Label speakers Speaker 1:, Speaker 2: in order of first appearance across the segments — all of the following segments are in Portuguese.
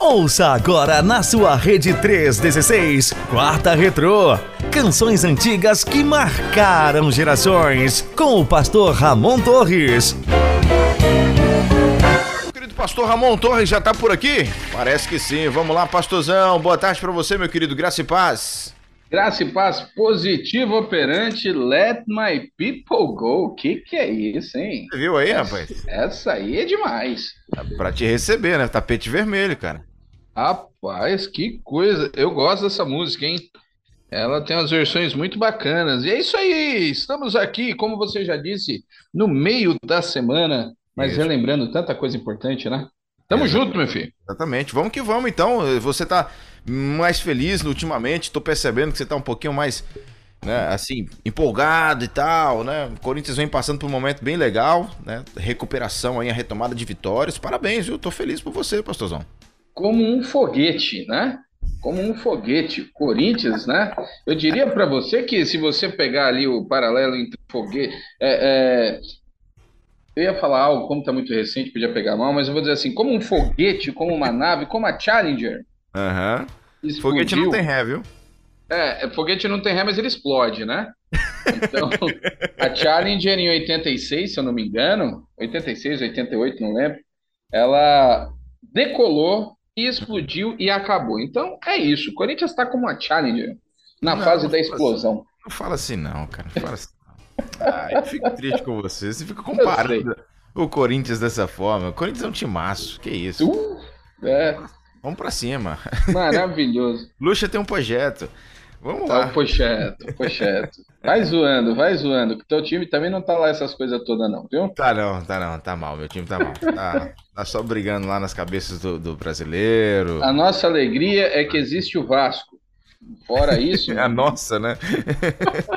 Speaker 1: Ouça agora na sua rede 316, Quarta Retrô. Canções antigas que marcaram gerações. Com o pastor Ramon Torres.
Speaker 2: Querido pastor Ramon Torres já tá por aqui? Parece que sim. Vamos lá, pastorzão. Boa tarde para você, meu querido. Graça e paz.
Speaker 3: Graça e paz positivo operante, let my people go. O que que é isso, hein?
Speaker 2: Você viu aí,
Speaker 3: essa,
Speaker 2: rapaz?
Speaker 3: Essa aí é demais.
Speaker 2: Pra te receber, né? Tapete vermelho, cara.
Speaker 3: Rapaz, que coisa. Eu gosto dessa música, hein? Ela tem umas versões muito bacanas. E é isso aí. Estamos aqui, como você já disse, no meio da semana, mas
Speaker 2: Isso.
Speaker 3: relembrando tanta coisa importante, né? Tamo junto, meu filho.
Speaker 2: Exatamente. Vamos que vamos, então. Você tá mais feliz ultimamente. Tô percebendo que você tá um pouquinho mais, né, assim, empolgado e tal, né? O Corinthians vem passando por um momento bem legal, né? Recuperação aí, a retomada de vitórias. Parabéns, viu? Tô feliz por você, pastorzão.
Speaker 3: Como um foguete, né? Como um foguete. Corinthians, né? Eu diria para você que se você pegar ali o paralelo entre foguete. é, é, eu ia falar algo, como tá muito recente, podia pegar mal, mas eu vou dizer assim: como um foguete, como uma nave, como a Challenger.
Speaker 2: Aham.
Speaker 3: Explodiu-
Speaker 2: Foguete não tem ré, viu?
Speaker 3: É, é, foguete não tem ré, mas ele explode, né? Então, a Challenger em 86, se eu não me engano, 86, 88, não lembro, ela decolou e explodiu e acabou. Então, é isso. O Corinthians está como uma Challenger na
Speaker 2: Não,
Speaker 3: fase
Speaker 2: não
Speaker 3: da
Speaker 2: fala
Speaker 3: explosão.
Speaker 2: Não fala assim não, cara. Não fala assim. Ah, eu fico triste com você. Você fica comparando o Corinthians dessa forma. O Corinthians é um timaço. Que isso?
Speaker 3: Uh, é,
Speaker 2: Vamos pra cima.
Speaker 3: maravilhoso.
Speaker 2: Luxa tem um projeto. Vamos
Speaker 3: Tá,
Speaker 2: lá.
Speaker 3: pocheto, pocheto. Vai zoando, vai zoando, que teu time também não tá lá essas coisas todas não, viu?
Speaker 2: Tá não, tá não, tá mal. Meu time tá mal. Tá, tá só brigando lá nas cabeças do, do brasileiro.
Speaker 3: A nossa alegria é que existe o Vasco. Fora isso,
Speaker 2: É a nossa, né?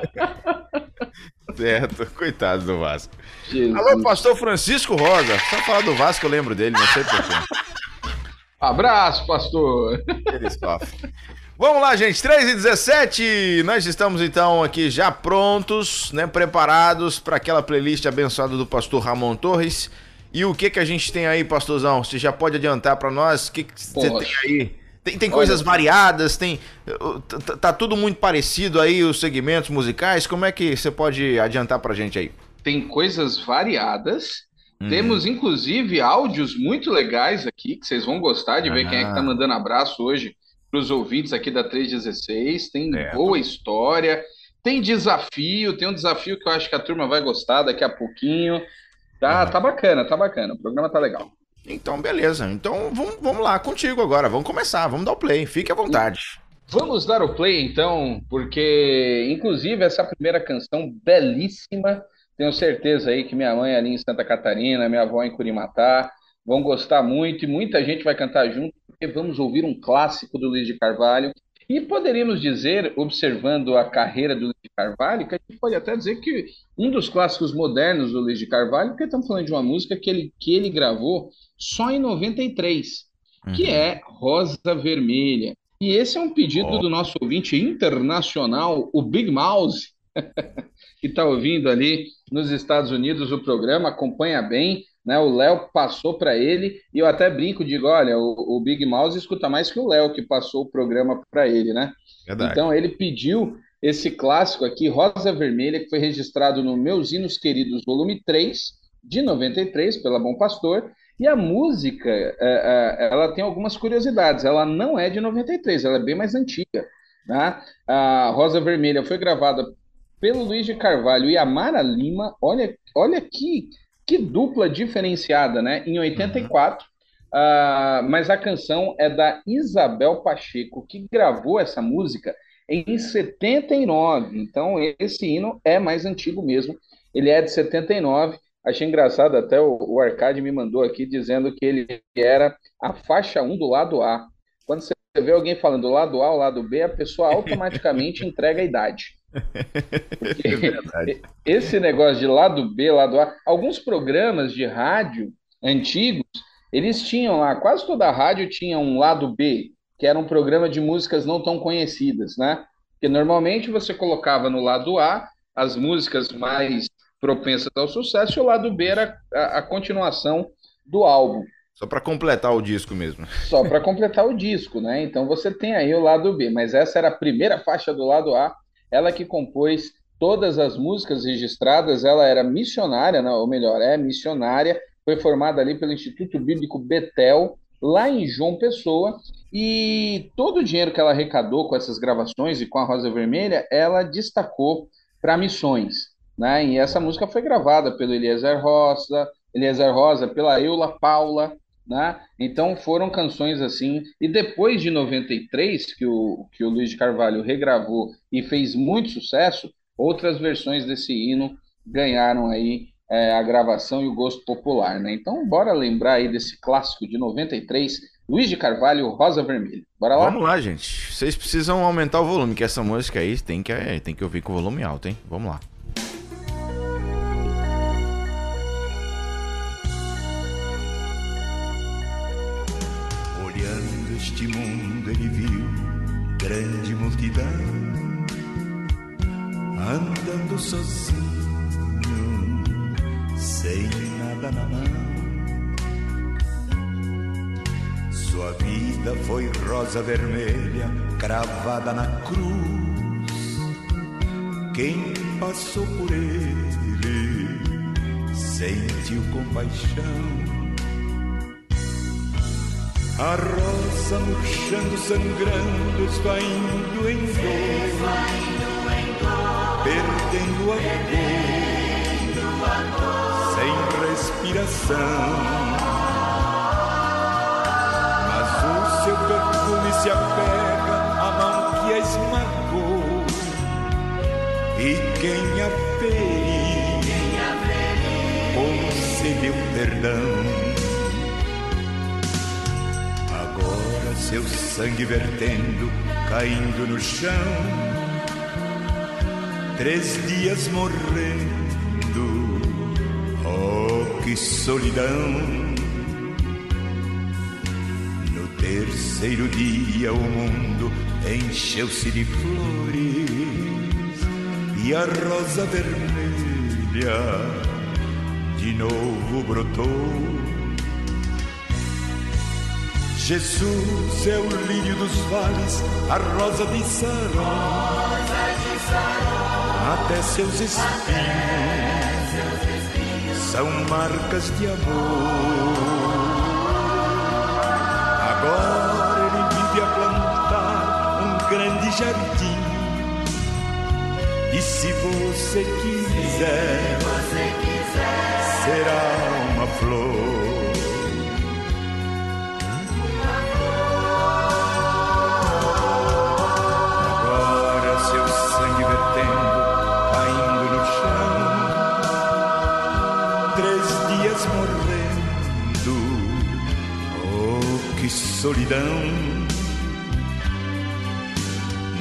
Speaker 2: certo. Coitado do Vasco.
Speaker 3: Jesus.
Speaker 2: Alô, pastor Francisco Rosa. Só falar do Vasco eu lembro dele, não sei porquê.
Speaker 3: Abraço, pastor.
Speaker 2: Vamos lá, gente. 3 e 17 Nós estamos então aqui já prontos, né? Preparados para aquela playlist abençoada do pastor Ramon Torres. E o que que a gente tem aí, pastorzão? Você já pode adiantar para nós? O que que você tem aí? Tem, tem coisas variadas, tem. uh, t- t- Tá tudo muito parecido aí, os segmentos musicais. Como é que você pode adiantar pra gente aí?
Speaker 3: Tem coisas variadas.
Speaker 2: Uhum.
Speaker 3: Temos, inclusive, áudios muito legais aqui, que vocês vão gostar de ver quem é que tá
Speaker 2: Ah.
Speaker 3: mandando abraço hoje para os ouvintes aqui da 316. Tem
Speaker 2: Certo.
Speaker 3: boa história. Tem desafio, tem um desafio que eu acho que a turma vai gostar daqui a pouquinho. Tá,
Speaker 2: Uhum.
Speaker 3: tá bacana, tá bacana. O programa tá legal.
Speaker 2: Então, beleza. Então, vamos, vamos lá contigo agora. Vamos começar. Vamos dar o play. Fique à vontade.
Speaker 3: Vamos dar o play então, porque inclusive essa primeira canção belíssima, tenho certeza aí que minha mãe ali em Santa Catarina, minha avó em Curimatá, vão gostar muito e muita gente vai cantar junto, porque vamos ouvir um clássico do Luiz de Carvalho. E poderíamos dizer, observando a carreira do Luiz de Carvalho, que a gente pode até dizer que um dos clássicos modernos do Luiz de Carvalho, porque estamos falando de uma música que ele, que ele gravou só em 93, que
Speaker 2: Uhum.
Speaker 3: é Rosa Vermelha. E esse é um pedido do nosso ouvinte internacional, o Big Mouse, que está ouvindo ali nos Estados Unidos o programa, acompanha bem, né? O Léo passou para ele, e eu até brinco, digo, olha, o, o Big Mouse escuta mais que o Léo, que passou o programa para ele, né?
Speaker 2: Verdade.
Speaker 3: Então ele pediu esse clássico aqui, Rosa Vermelha, que foi registrado no Meus Hinos Queridos, volume 3, de 93, pela Bom Pastor. E a música, é, é, ela tem algumas curiosidades. Ela não é de 93, ela é bem mais antiga. Né? A Rosa Vermelha foi gravada pelo Luiz de Carvalho e a Mara Lima. Olha, olha que, que dupla diferenciada, né? Em 84. Ah, mas a canção é da Isabel Pacheco, que gravou essa música em 79. Então, esse hino é mais antigo mesmo. Ele é de 79. Achei engraçado, até o, o Arcade me mandou aqui dizendo que ele era a faixa 1 do lado A. Quando você vê alguém falando lado A ou lado B, a pessoa automaticamente entrega a idade. Porque
Speaker 2: É verdade.
Speaker 3: esse negócio de lado B, lado A, alguns programas de rádio antigos, eles tinham lá, quase toda a rádio tinha um lado B, que era um programa de músicas não tão conhecidas, né? Porque normalmente você colocava no lado A as músicas mais propensas ao sucesso, e o lado B era a, a continuação do álbum.
Speaker 2: Só para completar o disco mesmo.
Speaker 3: Só para completar o disco, né? Então você tem aí o lado B, mas essa era a primeira faixa do lado A, ela que compôs todas as músicas registradas, ela era missionária, ou melhor, é missionária, foi formada ali pelo Instituto Bíblico Betel, lá em João Pessoa, e todo o dinheiro que ela arrecadou com essas gravações e com a Rosa Vermelha, ela destacou para missões. Né? E essa música foi gravada pelo Eliezer Rosa, Eliezer Rosa, pela Eula Paula, né? Então foram canções assim. E depois de 93, que o, que o Luiz de Carvalho regravou e fez muito sucesso, outras versões desse hino ganharam aí é, a gravação e o gosto popular. Né? Então bora lembrar aí desse clássico de 93, Luiz de Carvalho, Rosa Vermelha. Bora lá?
Speaker 2: Vamos lá, gente. Vocês precisam aumentar o volume, que essa música aí tem que, tem que ouvir com o volume alto, hein? Vamos lá.
Speaker 4: Neste mundo ele viu grande multidão andando sozinho, sem nada na mão. Sua vida foi rosa vermelha cravada na cruz. Quem passou por ele sentiu compaixão a rosa murchando, sangrando, esvaindo em dor, perdendo a cor, sem respiração. Mas o seu perfume se apega à mão que a esmagou, e quem a feriu, concedeu perdão. Seu sangue vertendo, caindo no chão. Três dias morrendo, oh que solidão. No terceiro dia o mundo encheu-se de flores e a rosa vermelha de novo brotou Jesus é o lírio dos vales, a rosa de Saron. Até seus espinhos, são marcas de amor. Agora ele vive a plantar um grande jardim. E se você quiser, será uma flor. Solidão.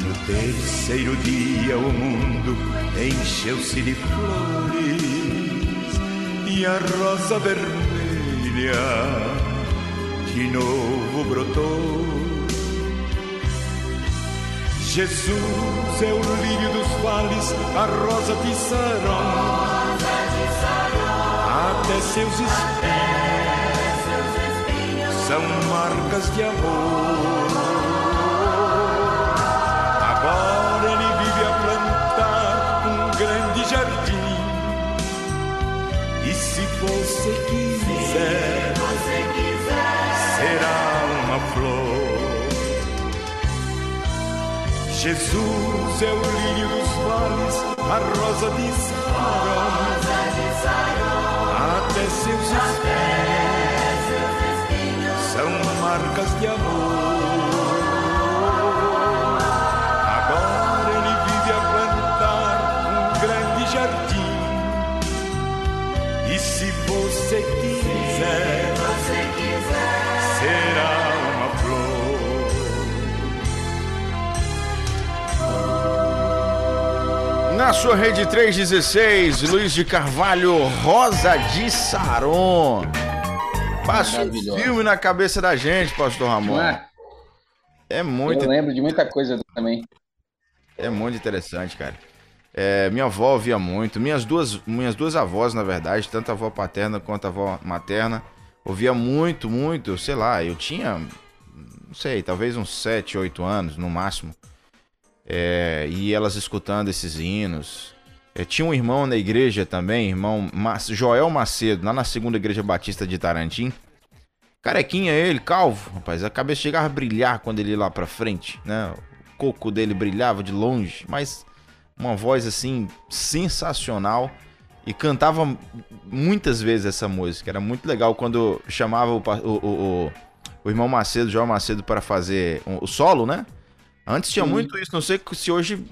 Speaker 4: No terceiro dia o mundo encheu-se de flores e a rosa vermelha de novo brotou. Jesus é o lírio dos vales, a rosa de Saron, até seus espinhos são marcas de amor. Agora ele vive a plantar um grande jardim. E se você quiser,
Speaker 5: você quiser
Speaker 4: será uma flor. Jesus é o lírio dos vales, a rosa de Saron, até seus são marcas de amor. Agora ele vive a plantar um grande jardim. E se você quiser,
Speaker 5: se você quiser
Speaker 4: será uma flor.
Speaker 2: Na sua rede 316, Luiz de Carvalho, Rosa de Saron. Passa um filme na cabeça da gente, pastor Ramon. É? é? muito.
Speaker 3: Eu lembro de muita coisa também.
Speaker 2: É muito interessante, cara. É, minha avó ouvia muito. Minhas duas, minhas duas avós, na verdade, tanto a avó paterna quanto a avó materna, ouvia muito, muito, sei lá, eu tinha, não sei, talvez uns 7, 8 anos no máximo. É, e elas escutando esses hinos. É, tinha um irmão na igreja também, irmão Joel Macedo, lá na segunda igreja batista de Tarantim. Carequinha ele, calvo, rapaz. A cabeça chegava a brilhar quando ele ia lá pra frente, né? O coco dele brilhava de longe, mas uma voz assim sensacional e cantava muitas vezes essa música. Era muito legal quando chamava o, o, o, o irmão Macedo, João Macedo, para fazer o solo, né? Antes tinha Sim. muito isso, não sei se hoje,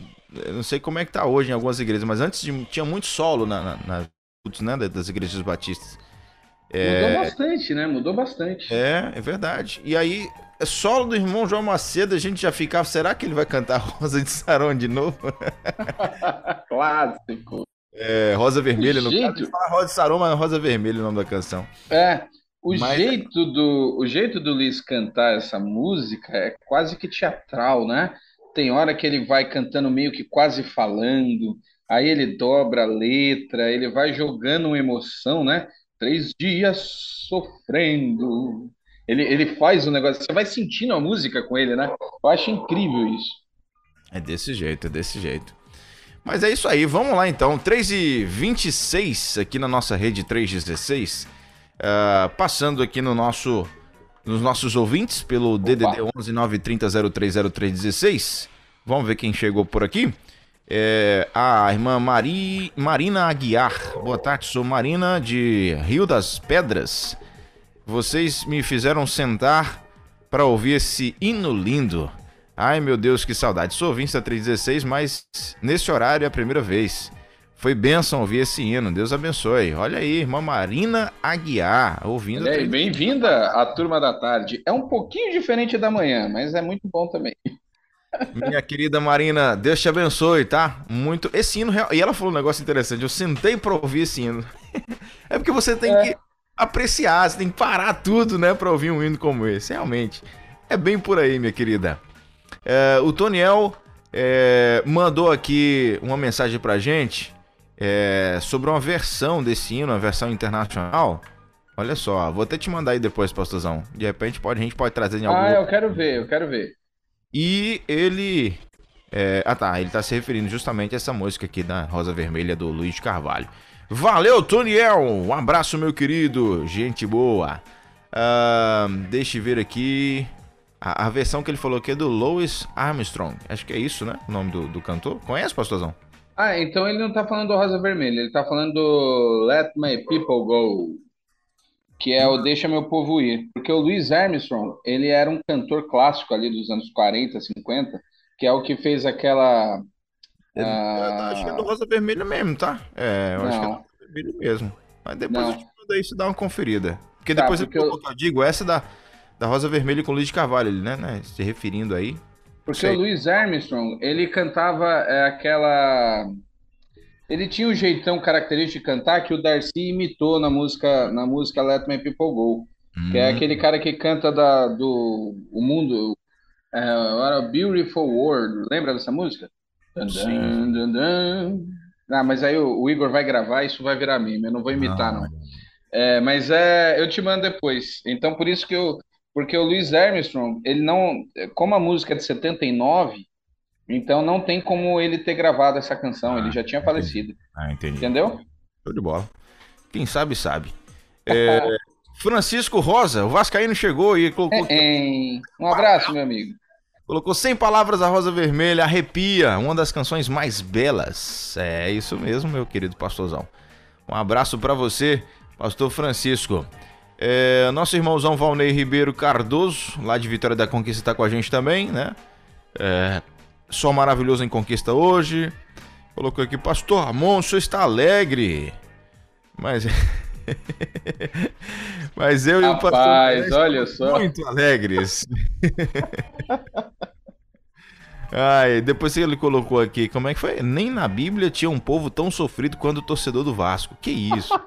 Speaker 2: não sei como é que tá hoje em algumas igrejas, mas antes tinha muito solo na, na, na né, das igrejas batistas.
Speaker 3: É... Mudou bastante, né? Mudou bastante.
Speaker 2: É, é verdade. E aí, solo do irmão João Macedo, a gente já ficava, será que ele vai cantar Rosa de Saron de novo?
Speaker 3: Clássico.
Speaker 2: É, Rosa Vermelha, no jeito... caso, fala Rosa de Saron, mas Rosa Vermelha é o nome da canção.
Speaker 3: É, o, mas... jeito do, o jeito do Luiz cantar essa música é quase que teatral, né? Tem hora que ele vai cantando meio que quase falando, aí ele dobra a letra, ele vai jogando uma emoção, né? Três dias sofrendo. Ele, ele faz o negócio, você vai sentindo a música com ele, né? Eu acho incrível isso.
Speaker 2: É desse jeito, é desse jeito. Mas é isso aí, vamos lá então. 3h26 aqui na nossa rede 316. Uh, ah, passando aqui no nosso, nos nossos ouvintes pelo Opa. DDD 11 930 030316. Vamos ver quem chegou por aqui. É, a irmã Mari, Marina Aguiar. Boa tarde, sou Marina de Rio das Pedras. Vocês me fizeram sentar para ouvir esse hino lindo. Ai meu Deus, que saudade. Sou ouvinte da 316, mas nesse horário é a primeira vez. Foi bênção ouvir esse hino. Deus abençoe. Olha aí, irmã Marina Aguiar, ouvindo.
Speaker 3: Bem-vinda à turma da tarde. É um pouquinho diferente da manhã, mas é muito bom também.
Speaker 2: Minha querida Marina, Deus te abençoe, tá? Muito. Esse hino. E ela falou um negócio interessante. Eu sentei pra ouvir esse hino. é porque você tem é. que apreciar, você tem que parar tudo, né, pra ouvir um hino como esse. Realmente. É bem por aí, minha querida. É, o Toniel é, mandou aqui uma mensagem pra gente é, sobre uma versão desse hino, uma versão internacional. Olha só, vou até te mandar aí depois, pastorzão. De repente pode, a gente pode trazer em algum.
Speaker 3: Ah, eu quero ver, eu quero ver.
Speaker 2: E ele. É... Ah tá, ele tá se referindo justamente a essa música aqui da Rosa Vermelha do Luiz Carvalho. Valeu, Toniel! Um abraço, meu querido. Gente boa. Uh, deixa eu ver aqui. A, a, versão que ele falou aqui é do Louis Armstrong. Acho que é isso, né? O nome do, do cantor. Conhece, pastorzão?
Speaker 3: Ah, então ele não tá falando do Rosa Vermelha, ele tá falando do Let My People Go que é o Deixa Meu Povo Ir. Porque o Louis Armstrong, ele era um cantor clássico ali dos anos 40, 50, que é o que fez aquela...
Speaker 2: É, uh... Acho que é do Rosa Vermelha mesmo, tá? É, eu Não. acho que é do Rosa Vermelha mesmo. Mas depois Não. eu te mando aí, você dá uma conferida. Porque tá, depois porque eu, eu... eu digo, essa da, da Rosa Vermelha com o Luiz de Carvalho, né, né? Se referindo aí.
Speaker 3: Porque Sei. o Louis Armstrong, ele cantava é, aquela ele tinha um jeitão característico de cantar que o Darcy imitou na música, na música Let My People Go. Hum. Que é hum. aquele cara que canta da, do o mundo. É, era Beautiful World. Lembra dessa música? Sim. Dun, dun, Ah, mas aí o, o, Igor vai gravar isso vai virar meme. Eu não vou imitar, não. não. É, mas é, eu te mando depois. Então, por isso que eu. Porque o Louis Armstrong, ele não. Como a música é de 79, então não tem como ele ter gravado essa canção, ah, ele já tinha falecido.
Speaker 2: Ah, entendi.
Speaker 3: Entendeu?
Speaker 2: Show de bola. Quem sabe, sabe. É, Francisco Rosa, o Vascaíno chegou e colocou.
Speaker 3: É, um abraço, meu amigo.
Speaker 2: Colocou 100 palavras a Rosa Vermelha, arrepia, uma das canções mais belas. É isso mesmo, meu querido pastorzão. Um abraço para você, pastor Francisco. É, nosso irmãozão Valnei Ribeiro Cardoso, lá de Vitória da Conquista, tá com a gente também, né? É, só maravilhoso em conquista hoje. Colocou aqui, Pastor Ramon, o senhor está alegre. Mas. Mas eu
Speaker 3: Rapaz,
Speaker 2: e o pastor
Speaker 3: olha só.
Speaker 2: muito alegres. Ai, depois que ele colocou aqui, como é que foi? Nem na Bíblia tinha um povo tão sofrido quanto o torcedor do Vasco. Que isso?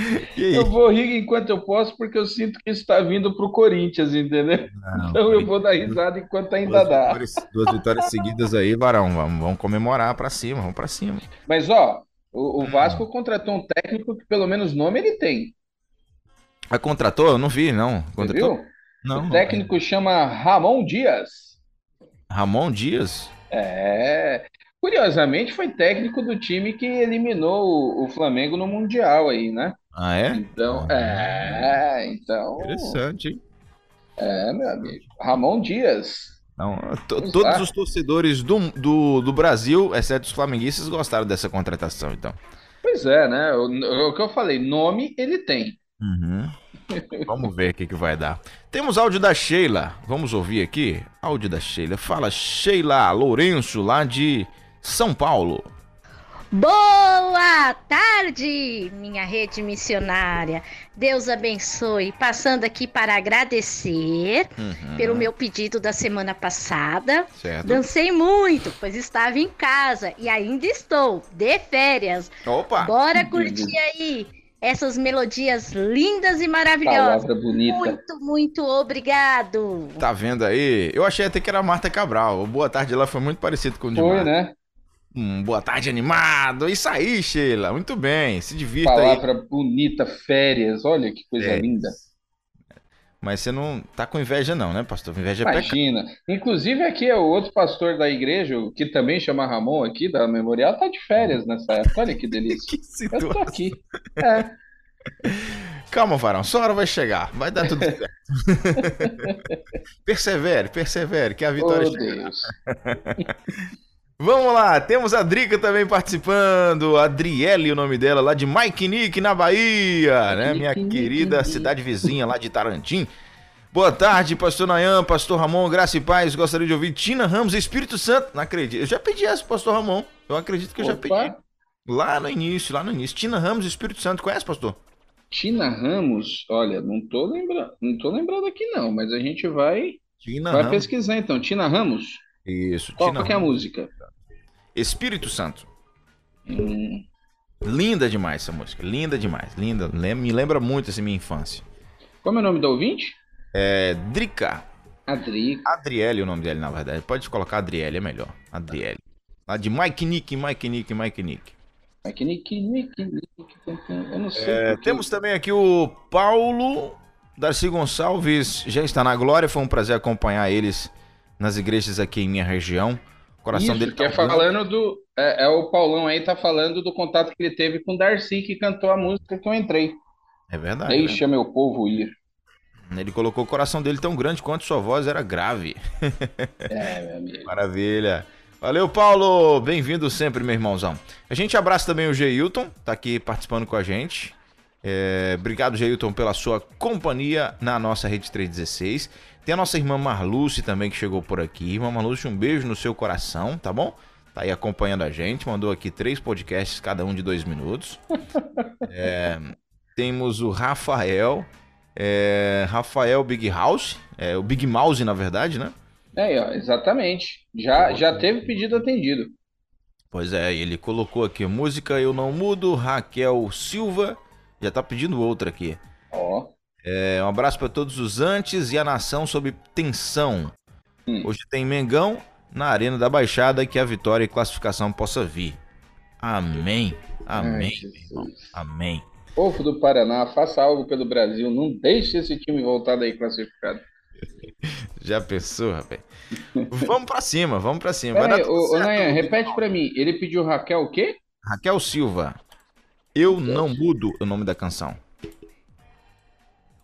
Speaker 3: Eu vou rir enquanto eu posso, porque eu sinto que isso está vindo para o Corinthians, entendeu? Não, então eu vou dar risada enquanto ainda
Speaker 2: duas
Speaker 3: dá.
Speaker 2: Vitórias, duas vitórias seguidas aí, Varão. Vamos, vamos comemorar para cima, vamos para cima.
Speaker 3: Mas, ó, o, o Vasco hum. contratou um técnico que pelo menos nome ele tem.
Speaker 2: A contratou? Eu não vi, não.
Speaker 3: Contratou? Você viu? Não. O técnico não. chama Ramon Dias.
Speaker 2: Ramon Dias?
Speaker 3: É. Curiosamente, foi técnico do time que eliminou o, Flamengo no Mundial aí, né?
Speaker 2: Ah, é?
Speaker 3: Então, ah, é, então.
Speaker 2: Interessante, hein?
Speaker 3: É, meu amigo. Ramon Dias.
Speaker 2: Não, todos os torcedores do, do, do, Brasil, exceto os flamenguistas, gostaram dessa contratação, então.
Speaker 3: Pois é, né? O, o que eu falei, nome ele tem.
Speaker 2: Uhum. Vamos ver o que, que vai dar. Temos áudio da Sheila. Vamos ouvir aqui? Áudio da Sheila. Fala, Sheila Lourenço, lá de São Paulo.
Speaker 6: Boa tarde, minha rede missionária. Deus abençoe. Passando aqui para agradecer uhum. pelo meu pedido da semana passada. Certo. Dancei muito, pois estava em casa e ainda estou de férias.
Speaker 2: Opa!
Speaker 6: Bora curtir aí essas melodias lindas e maravilhosas.
Speaker 3: Palavra bonita.
Speaker 6: Muito, muito obrigado.
Speaker 2: Tá vendo aí? Eu achei até que era a Marta Cabral. O Boa Tarde lá foi muito parecido com o de
Speaker 3: Foi,
Speaker 2: Marta.
Speaker 3: né?
Speaker 2: Um boa tarde animado. Isso aí, Sheila. Muito bem. Se divirta
Speaker 3: Palavra
Speaker 2: aí.
Speaker 3: bonita, férias. Olha que coisa é. linda.
Speaker 2: Mas você não tá com inveja, não, né, pastor? Inveja
Speaker 3: é Imagina. É Inclusive, aqui é o outro pastor da igreja, que também chama Ramon aqui, da Memorial, tá de férias nessa época. Olha que delícia. que Eu tô aqui. É.
Speaker 2: Calma, varão, sua hora vai chegar, vai dar tudo certo. persevere, persevere, que a vitória oh, chega. Vamos lá, temos a Drica também participando, Adriele, o nome dela, lá de Mike Nick, na Bahia, né? Minha querida cidade vizinha lá de Tarantim. Boa tarde, pastor Nayan, pastor Ramon, graça e paz. Gostaria de ouvir Tina Ramos, Espírito Santo. Não acredito. Eu já pedi essa, pastor Ramon. Eu acredito que eu Opa. já pedi. Lá no início, lá no início. Tina Ramos, Espírito Santo. Conhece, pastor?
Speaker 3: Tina Ramos, olha, não tô lembrando, não tô lembrando aqui não, mas a gente vai, Tina vai Ramos. pesquisar então. Tina Ramos?
Speaker 2: Isso.
Speaker 3: Qual, Tina qual é a música?
Speaker 2: Espírito Santo. Hum. Linda demais essa música. Linda demais. Linda. Me lembra muito essa minha infância.
Speaker 3: Como é o nome do ouvinte?
Speaker 2: É. Drica.
Speaker 3: Adrica.
Speaker 2: Adriele é o nome dele, na verdade. Pode colocar Adriele, é melhor. Adriele. Lá de Mike Nick, Mike Nick, Mike Nick.
Speaker 3: Mike Nick, Nick, Nick. Eu não sei.
Speaker 2: É, temos também aqui o Paulo Darcy Gonçalves. Já está na glória. Foi um prazer acompanhar eles nas igrejas aqui em minha região.
Speaker 3: O coração Isso, dele tá que é falando do. É, é, o Paulão aí tá falando do contato que ele teve com o Darcy, que cantou a música que eu entrei.
Speaker 2: É verdade.
Speaker 3: Deixa né? meu povo ir.
Speaker 2: Ele colocou o coração dele tão grande quanto sua voz era grave.
Speaker 3: É, meu amigo.
Speaker 2: Maravilha. Valeu, Paulo! Bem-vindo sempre, meu irmãozão. A gente abraça também o Geilton, tá aqui participando com a gente. É, obrigado, Geilton, pela sua companhia na nossa Rede 316. Tem a nossa irmã Marluce também que chegou por aqui. Irmã Marluce, um beijo no seu coração, tá bom? Tá aí acompanhando a gente, mandou aqui três podcasts, cada um de dois minutos. é, temos o Rafael, é, Rafael Big House, é, o Big Mouse, na verdade, né?
Speaker 3: É, exatamente. Já, já teve pedido atendido.
Speaker 2: Pois é, ele colocou aqui música Eu Não Mudo, Raquel Silva, já tá pedindo outra aqui.
Speaker 3: Ó.
Speaker 2: É, um abraço para todos os antes e a nação sob tensão. Hum. Hoje tem Mengão na Arena da Baixada que a vitória e classificação possa vir. Amém. Amém, Ai, Amém.
Speaker 3: Povo do Paraná, faça algo pelo Brasil. Não deixe esse time voltar daí classificado.
Speaker 2: Já pensou, rapaz? vamos pra cima, vamos pra cima.
Speaker 3: Peraí, ô, Nayan, repete pra mim. Ele pediu Raquel o quê?
Speaker 2: Raquel Silva. Eu não mudo o nome da canção.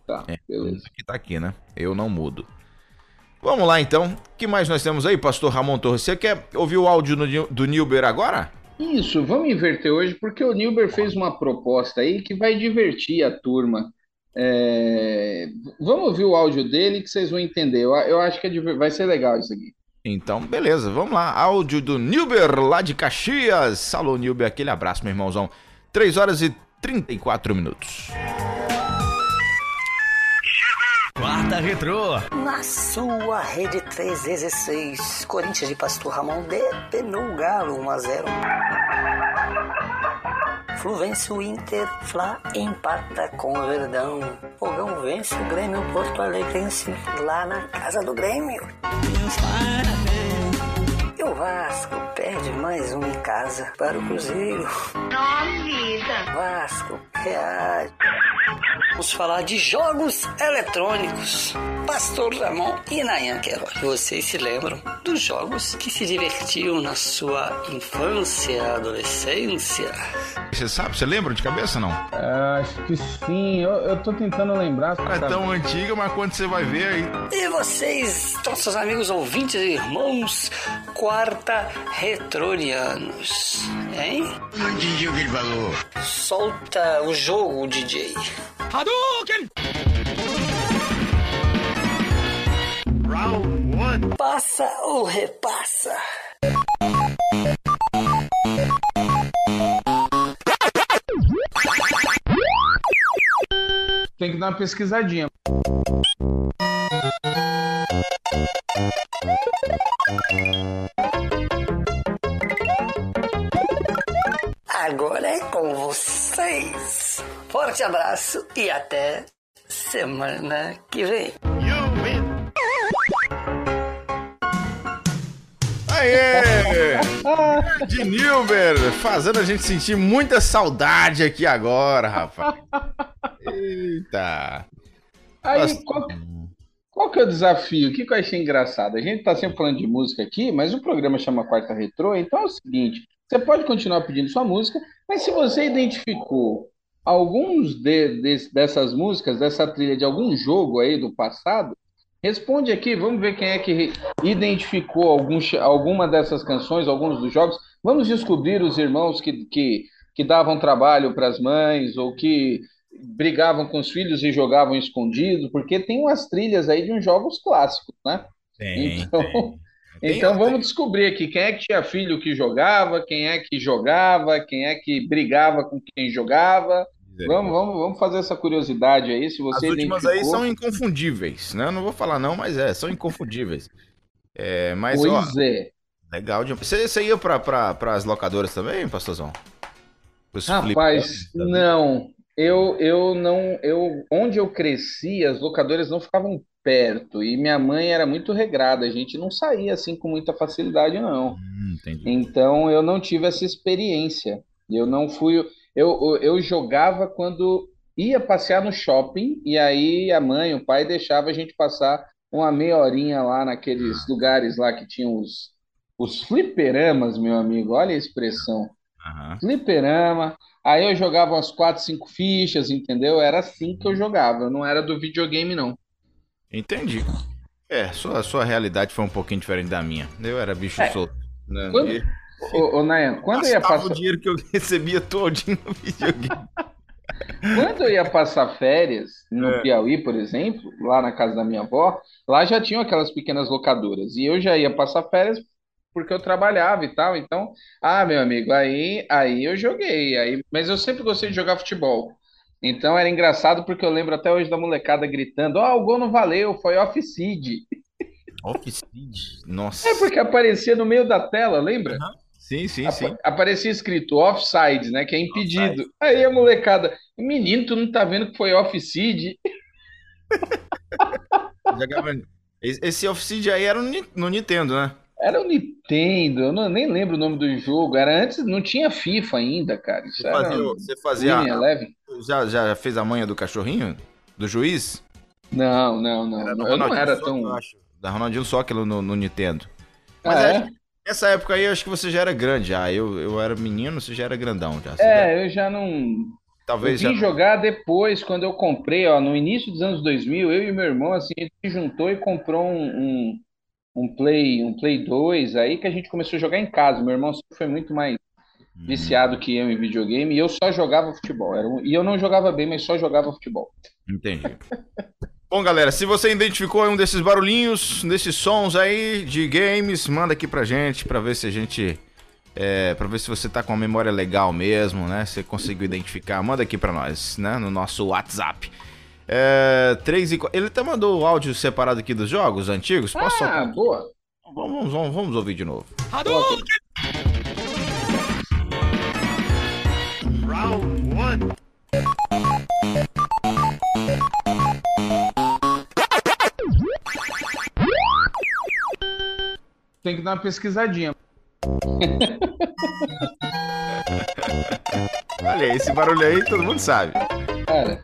Speaker 3: Tá, é, beleza.
Speaker 2: Que tá aqui, né? Eu não mudo. Vamos lá então. O que mais nós temos aí, pastor Ramon Torres? Você quer ouvir o áudio do, do Nilber agora?
Speaker 3: Isso, vamos inverter hoje, porque o Nilber fez uma proposta aí que vai divertir a turma. É... Vamos ouvir o áudio dele que vocês vão entender. Eu, eu acho que é, vai ser legal isso aqui.
Speaker 2: Então, beleza, vamos lá. Áudio do Nilber, lá de Caxias. Alô, Nilber, aquele abraço, meu irmãozão. 3 horas e 34 minutos.
Speaker 1: Quarta Retrô.
Speaker 7: Na sua rede 316, Corinthians de Pastor Ramon depenou o Galo 1 a 0. Flu vence o Inter, Fla empata com o Verdão. Fogão vence o Grêmio Porto Alegrense lá na casa do Grêmio. Meus parabéns. E o Vasco perde mais um em casa para o Cruzeiro.
Speaker 6: Não, vida.
Speaker 7: Vasco reage. Vamos falar de jogos eletrônicos. Pastor Ramon e Nayan Queiroz. Vocês se lembram dos jogos que se divertiam na sua infância, adolescência?
Speaker 2: Você sabe? Você lembra de cabeça não?
Speaker 3: Acho que sim. Eu, eu tô tentando lembrar.
Speaker 2: Não é tão antiga, mas quando você vai ver aí.
Speaker 7: E vocês, nossos amigos ouvintes e irmãos, quarta retronianos, hein?
Speaker 8: Não entendi o que ele falou.
Speaker 7: Solta o jogo, DJ.
Speaker 8: Hadouken! Round one.
Speaker 7: Passa ou repassa?
Speaker 3: Tem que dar uma pesquisadinha.
Speaker 7: Agora é com vocês. Forte abraço e até semana que vem.
Speaker 2: Aê! De Nilber, fazendo a gente sentir muita saudade aqui agora, rapaz. Eita.
Speaker 3: Aí,
Speaker 2: Nossa.
Speaker 3: qual, qual que é o desafio? O que, que eu achei engraçado? A gente tá sempre falando de música aqui, mas o programa chama Quarta Retrô, então é o seguinte: você pode continuar pedindo sua música, mas se você identificou alguns de- des- dessas músicas, dessa trilha de algum jogo aí do passado, responde aqui, vamos ver quem é que identificou algum, alguma dessas canções, alguns dos jogos. Vamos descobrir os irmãos que, que, que davam trabalho para as mães ou que brigavam com os filhos e jogavam escondido, porque tem umas trilhas aí de uns jogos clássicos, né?
Speaker 2: Tem,
Speaker 3: Então,
Speaker 2: tem.
Speaker 3: então
Speaker 2: Tem-
Speaker 3: vamos descobrir aqui quem é que tinha filho que jogava, quem é que jogava, quem é que brigava com quem jogava. Vamos, vamos, vamos fazer essa curiosidade aí, se
Speaker 2: As
Speaker 3: você
Speaker 2: últimas aí são inconfundíveis, né? Eu não vou falar não, mas é, são inconfundíveis. É, mas, ó,
Speaker 3: Pois é.
Speaker 2: legal. de- Você, você ia pra, pra, pras locadoras também, pastorzão? Os
Speaker 3: Rapaz, não. Eu, eu não. Eu, onde eu cresci, as locadoras não ficavam perto. E minha mãe era muito regrada. A gente não saía assim com muita facilidade, não.
Speaker 2: Hum.
Speaker 3: Então eu não tive essa experiência. Eu não fui. Eu, eu, jogava quando ia passear no shopping, e aí a mãe, o pai deixava a gente passar uma meia horinha lá naqueles lugares lá que tinham os, os fliperamas, meu amigo. Olha a expressão.
Speaker 2: Aham.
Speaker 3: Fliperama. Aí eu jogava umas quatro, cinco fichas, entendeu? Era assim que eu jogava. Eu não era do videogame, não.
Speaker 2: Entendi. É, sua, sua realidade foi um pouquinho diferente da minha. Eu era bicho
Speaker 3: É.
Speaker 2: solto. Né?
Speaker 3: Quando-
Speaker 2: E
Speaker 3: Ô, ô Nayan, quando eu ia passar.
Speaker 2: o dinheiro que eu recebia todinho no videogame.
Speaker 3: Quando eu ia passar férias no
Speaker 2: É.
Speaker 3: Piauí, por exemplo, lá na casa da minha avó, lá já tinham aquelas pequenas locadoras. E eu já ia passar férias porque eu trabalhava e tal. Então, ah, meu amigo, aí, aí eu joguei. Aí, mas eu sempre gostei de jogar futebol. Então era engraçado porque eu lembro até hoje da molecada gritando: Ó, o gol não valeu, foi off-seed.
Speaker 2: Off-seed. Nossa.
Speaker 3: É porque aparecia no meio da tela, lembra?
Speaker 2: Sim, sim,
Speaker 3: Apa-
Speaker 2: sim.
Speaker 3: Aparecia escrito offside, né? Que é impedido. Aí a molecada, menino, tu não tá vendo que foi off-seed?
Speaker 2: Jogava- Esse Off-seed aí era no Nintendo, né?
Speaker 3: Era o Nintendo, eu não, nem lembro o nome do jogo. Era antes, não tinha FIFA ainda, cara. Isso
Speaker 2: Você fazia, você fazia
Speaker 3: Eleven.
Speaker 2: já, já fez a manha do cachorrinho? Do juiz?
Speaker 3: Não, não, não.
Speaker 2: Era
Speaker 3: eu não
Speaker 2: Ronaldinho
Speaker 3: era
Speaker 2: Soccer,
Speaker 3: tão.
Speaker 2: eu acho. Da Ronaldinho Soccer no, no Nintendo.
Speaker 3: Ah,
Speaker 2: Mas
Speaker 3: é?
Speaker 2: acho que nessa época aí, eu acho que você já era grande já. Eu, eu era menino, você já era grandão já. Você já-
Speaker 3: É, eu já não. Eu
Speaker 2: talvez
Speaker 3: vim
Speaker 2: já.
Speaker 3: jogar depois, quando eu comprei, ó, no início dos anos 2000, eu e meu irmão, assim, a gente se juntou e comprou um, um, um Play, um Play 2, aí que a gente começou a jogar em casa. Meu irmão sempre foi muito mais
Speaker 2: Hum.
Speaker 3: viciado que eu em videogame, e eu só jogava futebol. Era um- E eu não jogava bem, mas só jogava futebol.
Speaker 2: Entendi. Bom, galera, se você identificou um desses barulhinhos, desses sons aí de games, manda aqui pra gente pra ver se a gente. É, pra ver se você tá com a memória legal mesmo, né? Você conseguiu identificar. Manda aqui pra nós, né? No nosso WhatsApp. É, 3 e... qu- Ele até mandou o áudio separado aqui dos jogos antigos. Posso
Speaker 3: Ah,
Speaker 2: soltar?
Speaker 3: boa.
Speaker 2: Vamos, vamos, vamos ouvir de novo.
Speaker 8: Round
Speaker 3: Tem que dar uma pesquisadinha.
Speaker 2: Olha, esse barulho aí todo mundo sabe.
Speaker 3: Cara,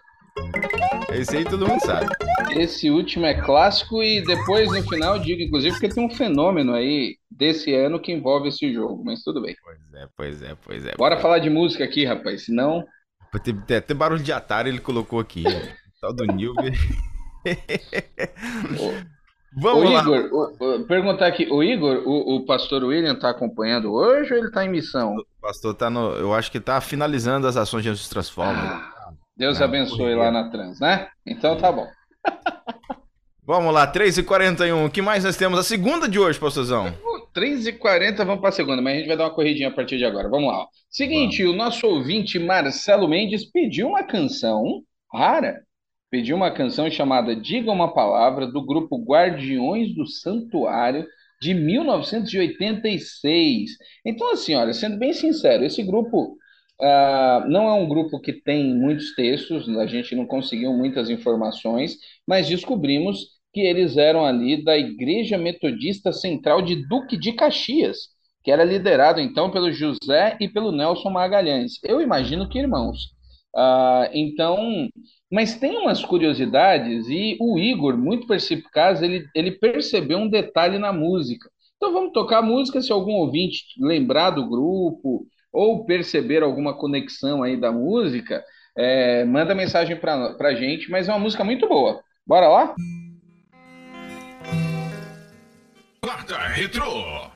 Speaker 2: Esse aí todo mundo sabe.
Speaker 3: esse último é clássico e depois no final digo, inclusive, porque tem um fenômeno aí desse ano que envolve esse jogo, mas tudo bem.
Speaker 2: Pois é, pois é, pois é.
Speaker 3: Bora falar de música aqui, rapaz, senão.
Speaker 2: Tem, tem até barulho de Atari ele colocou aqui. Tal do Nilber. Vamos lá.
Speaker 3: Igor, o- o- perguntar aqui, o Igor, o, o pastor William tá acompanhando hoje ou ele tá em missão?
Speaker 2: O pastor tá no. Eu acho que tá finalizando as ações de Jesus Transforma.
Speaker 3: Ah, Deus
Speaker 2: Ah,
Speaker 3: abençoe lá na trans, né? Então tá bom.
Speaker 2: Vamos lá, 3h41. O que mais nós temos? A segunda de hoje, pastorzão.
Speaker 3: 3h40, vamos para a segunda, mas a gente vai dar uma corridinha a partir de agora. Vamos lá. Seguinte, o nosso ouvinte Marcelo Mendes pediu uma canção rara. Pediu uma canção chamada Diga uma Palavra, do grupo Guardiões do Santuário, de 1986. Então, assim, olha, sendo bem sincero, esse grupo ah, não é um grupo que tem muitos textos, a gente não conseguiu muitas informações, mas descobrimos que eles eram ali da Igreja Metodista Central de Duque de Caxias, que era liderado então pelo José e pelo Nelson Magalhães. Eu imagino que irmãos. Ah, então, mas tem umas curiosidades e o Igor, muito perspicaz, ele, ele percebeu um detalhe na música. Então vamos tocar a música, se algum ouvinte lembrar do grupo ou perceber alguma conexão aí da música, é, manda mensagem para a gente, mas é uma música muito boa. Bora lá?
Speaker 8: Quarta Retrô.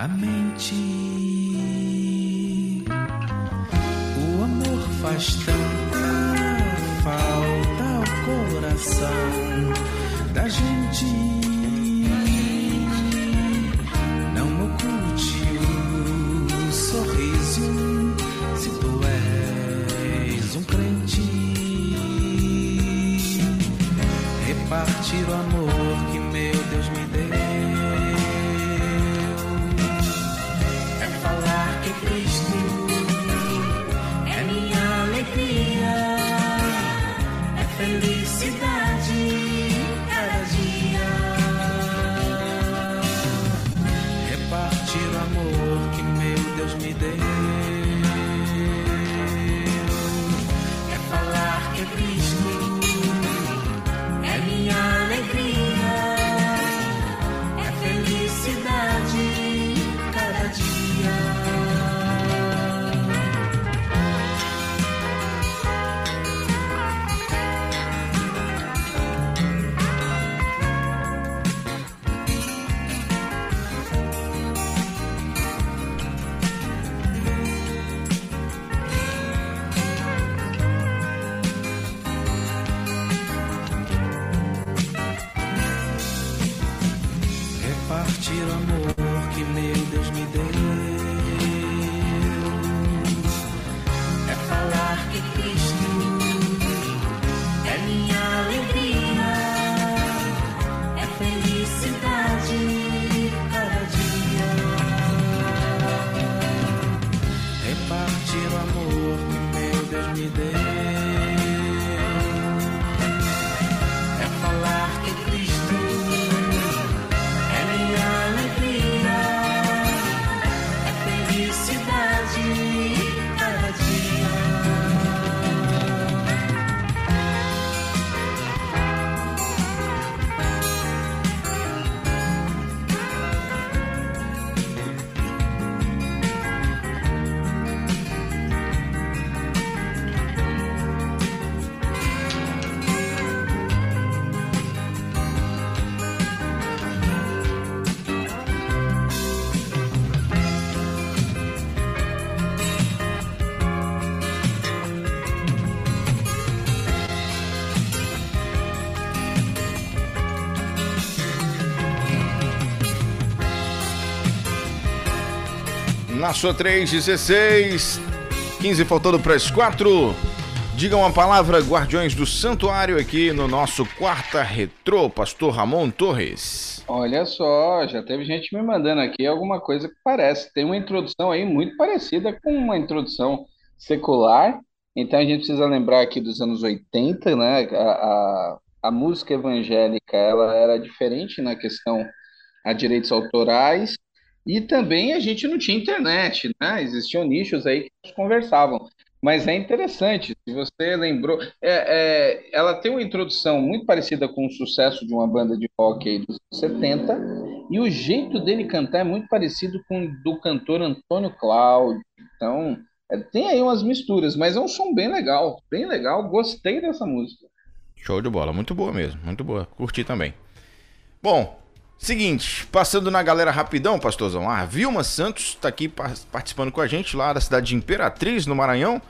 Speaker 9: A mente. O amor faz tanta falta ao coração da gente.
Speaker 2: Na sua 316. 15 faltando para as 4. Digam a palavra Guardiões do Santuário aqui no nosso quarta retrô, pastor Ramon Torres.
Speaker 3: Olha só, já teve gente me mandando aqui alguma coisa que parece. Tem uma introdução aí muito parecida com uma introdução secular. Então a gente precisa lembrar aqui dos anos 80, né? A, a, a música evangélica ela era diferente na questão a direitos autorais e também a gente não tinha internet, né? Existiam nichos aí que conversavam. Mas é interessante, se você lembrou, é, é, ela tem uma introdução muito parecida com o sucesso de uma banda de rock aí dos anos 70, e o jeito dele cantar é muito parecido com o do cantor Antônio Cláudio. Então, é, tem aí umas misturas, mas é um som bem legal, bem legal, gostei dessa música.
Speaker 2: Show de bola, muito boa mesmo, muito boa, curti também. Bom, Seguinte, passando na galera rapidão, pastorzão. A Vilma Santos está aqui participando com a gente lá da cidade de Imperatriz, no Maranhão.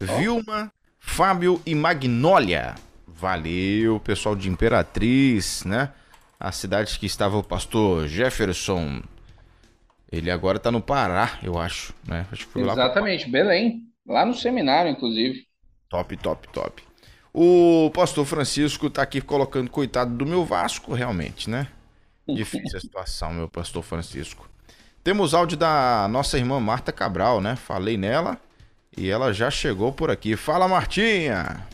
Speaker 2: Oh. Vilma, Fábio e Magnólia. Valeu, pessoal de Imperatriz, né? A cidade que estava o pastor Jefferson. Ele agora está no Pará, eu acho, né? Acho
Speaker 3: Exatamente, pra... Belém. Lá no seminário, inclusive.
Speaker 2: Top, top, top. O pastor Francisco está aqui colocando coitado do meu Vasco, realmente, né? Difícil a situação, meu pastor Francisco. Temos áudio da nossa irmã Marta Cabral, né? Falei nela e ela já chegou por aqui. Fala, Martinha!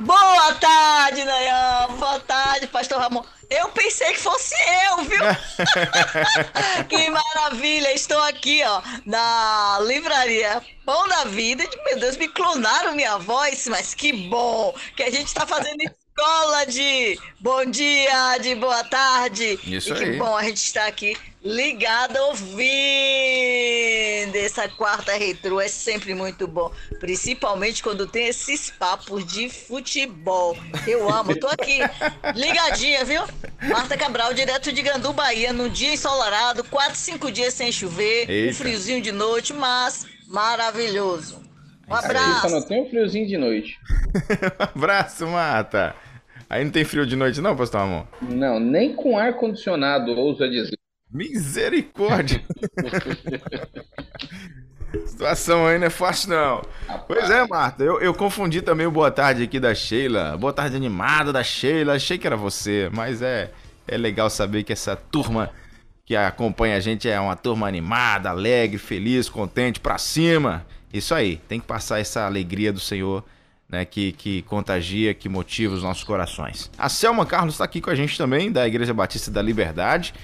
Speaker 10: Boa tarde, Nayan! Boa tarde, pastor Ramon. Eu pensei que fosse eu, viu? que maravilha! Estou aqui, ó, na livraria Pão da Vida. Meu Deus, me clonaram minha voz, mas que bom que a gente está fazendo isso escola de bom dia, de boa tarde.
Speaker 2: Isso
Speaker 10: e
Speaker 2: que
Speaker 10: bom a gente está aqui ligado ouvindo. Essa quarta retrô é sempre muito bom, principalmente quando tem esses papos de futebol. Eu amo, tô aqui ligadinha, viu? Marta Cabral, direto de Gandu, Bahia, num dia ensolarado, quatro, cinco dias sem chover, Eita. um friozinho de noite, mas maravilhoso. Um abraço.
Speaker 3: Só não tem um friozinho de noite.
Speaker 2: um abraço, Marta. Aí não tem frio de noite, não, pastor Ramon?
Speaker 3: Não, nem com ar-condicionado, ousa dizer.
Speaker 2: Misericórdia! situação aí não é fácil, não. Pois é, Marta, eu, eu confundi também o boa tarde aqui da Sheila. Boa tarde animada da Sheila. Achei que era você, mas é, é legal saber que essa turma que acompanha a gente é uma turma animada, alegre, feliz, contente, pra cima. Isso aí, tem que passar essa alegria do Senhor né, que, que contagia, que motiva os nossos corações. A Selma Carlos está aqui com a gente também, da Igreja Batista da Liberdade.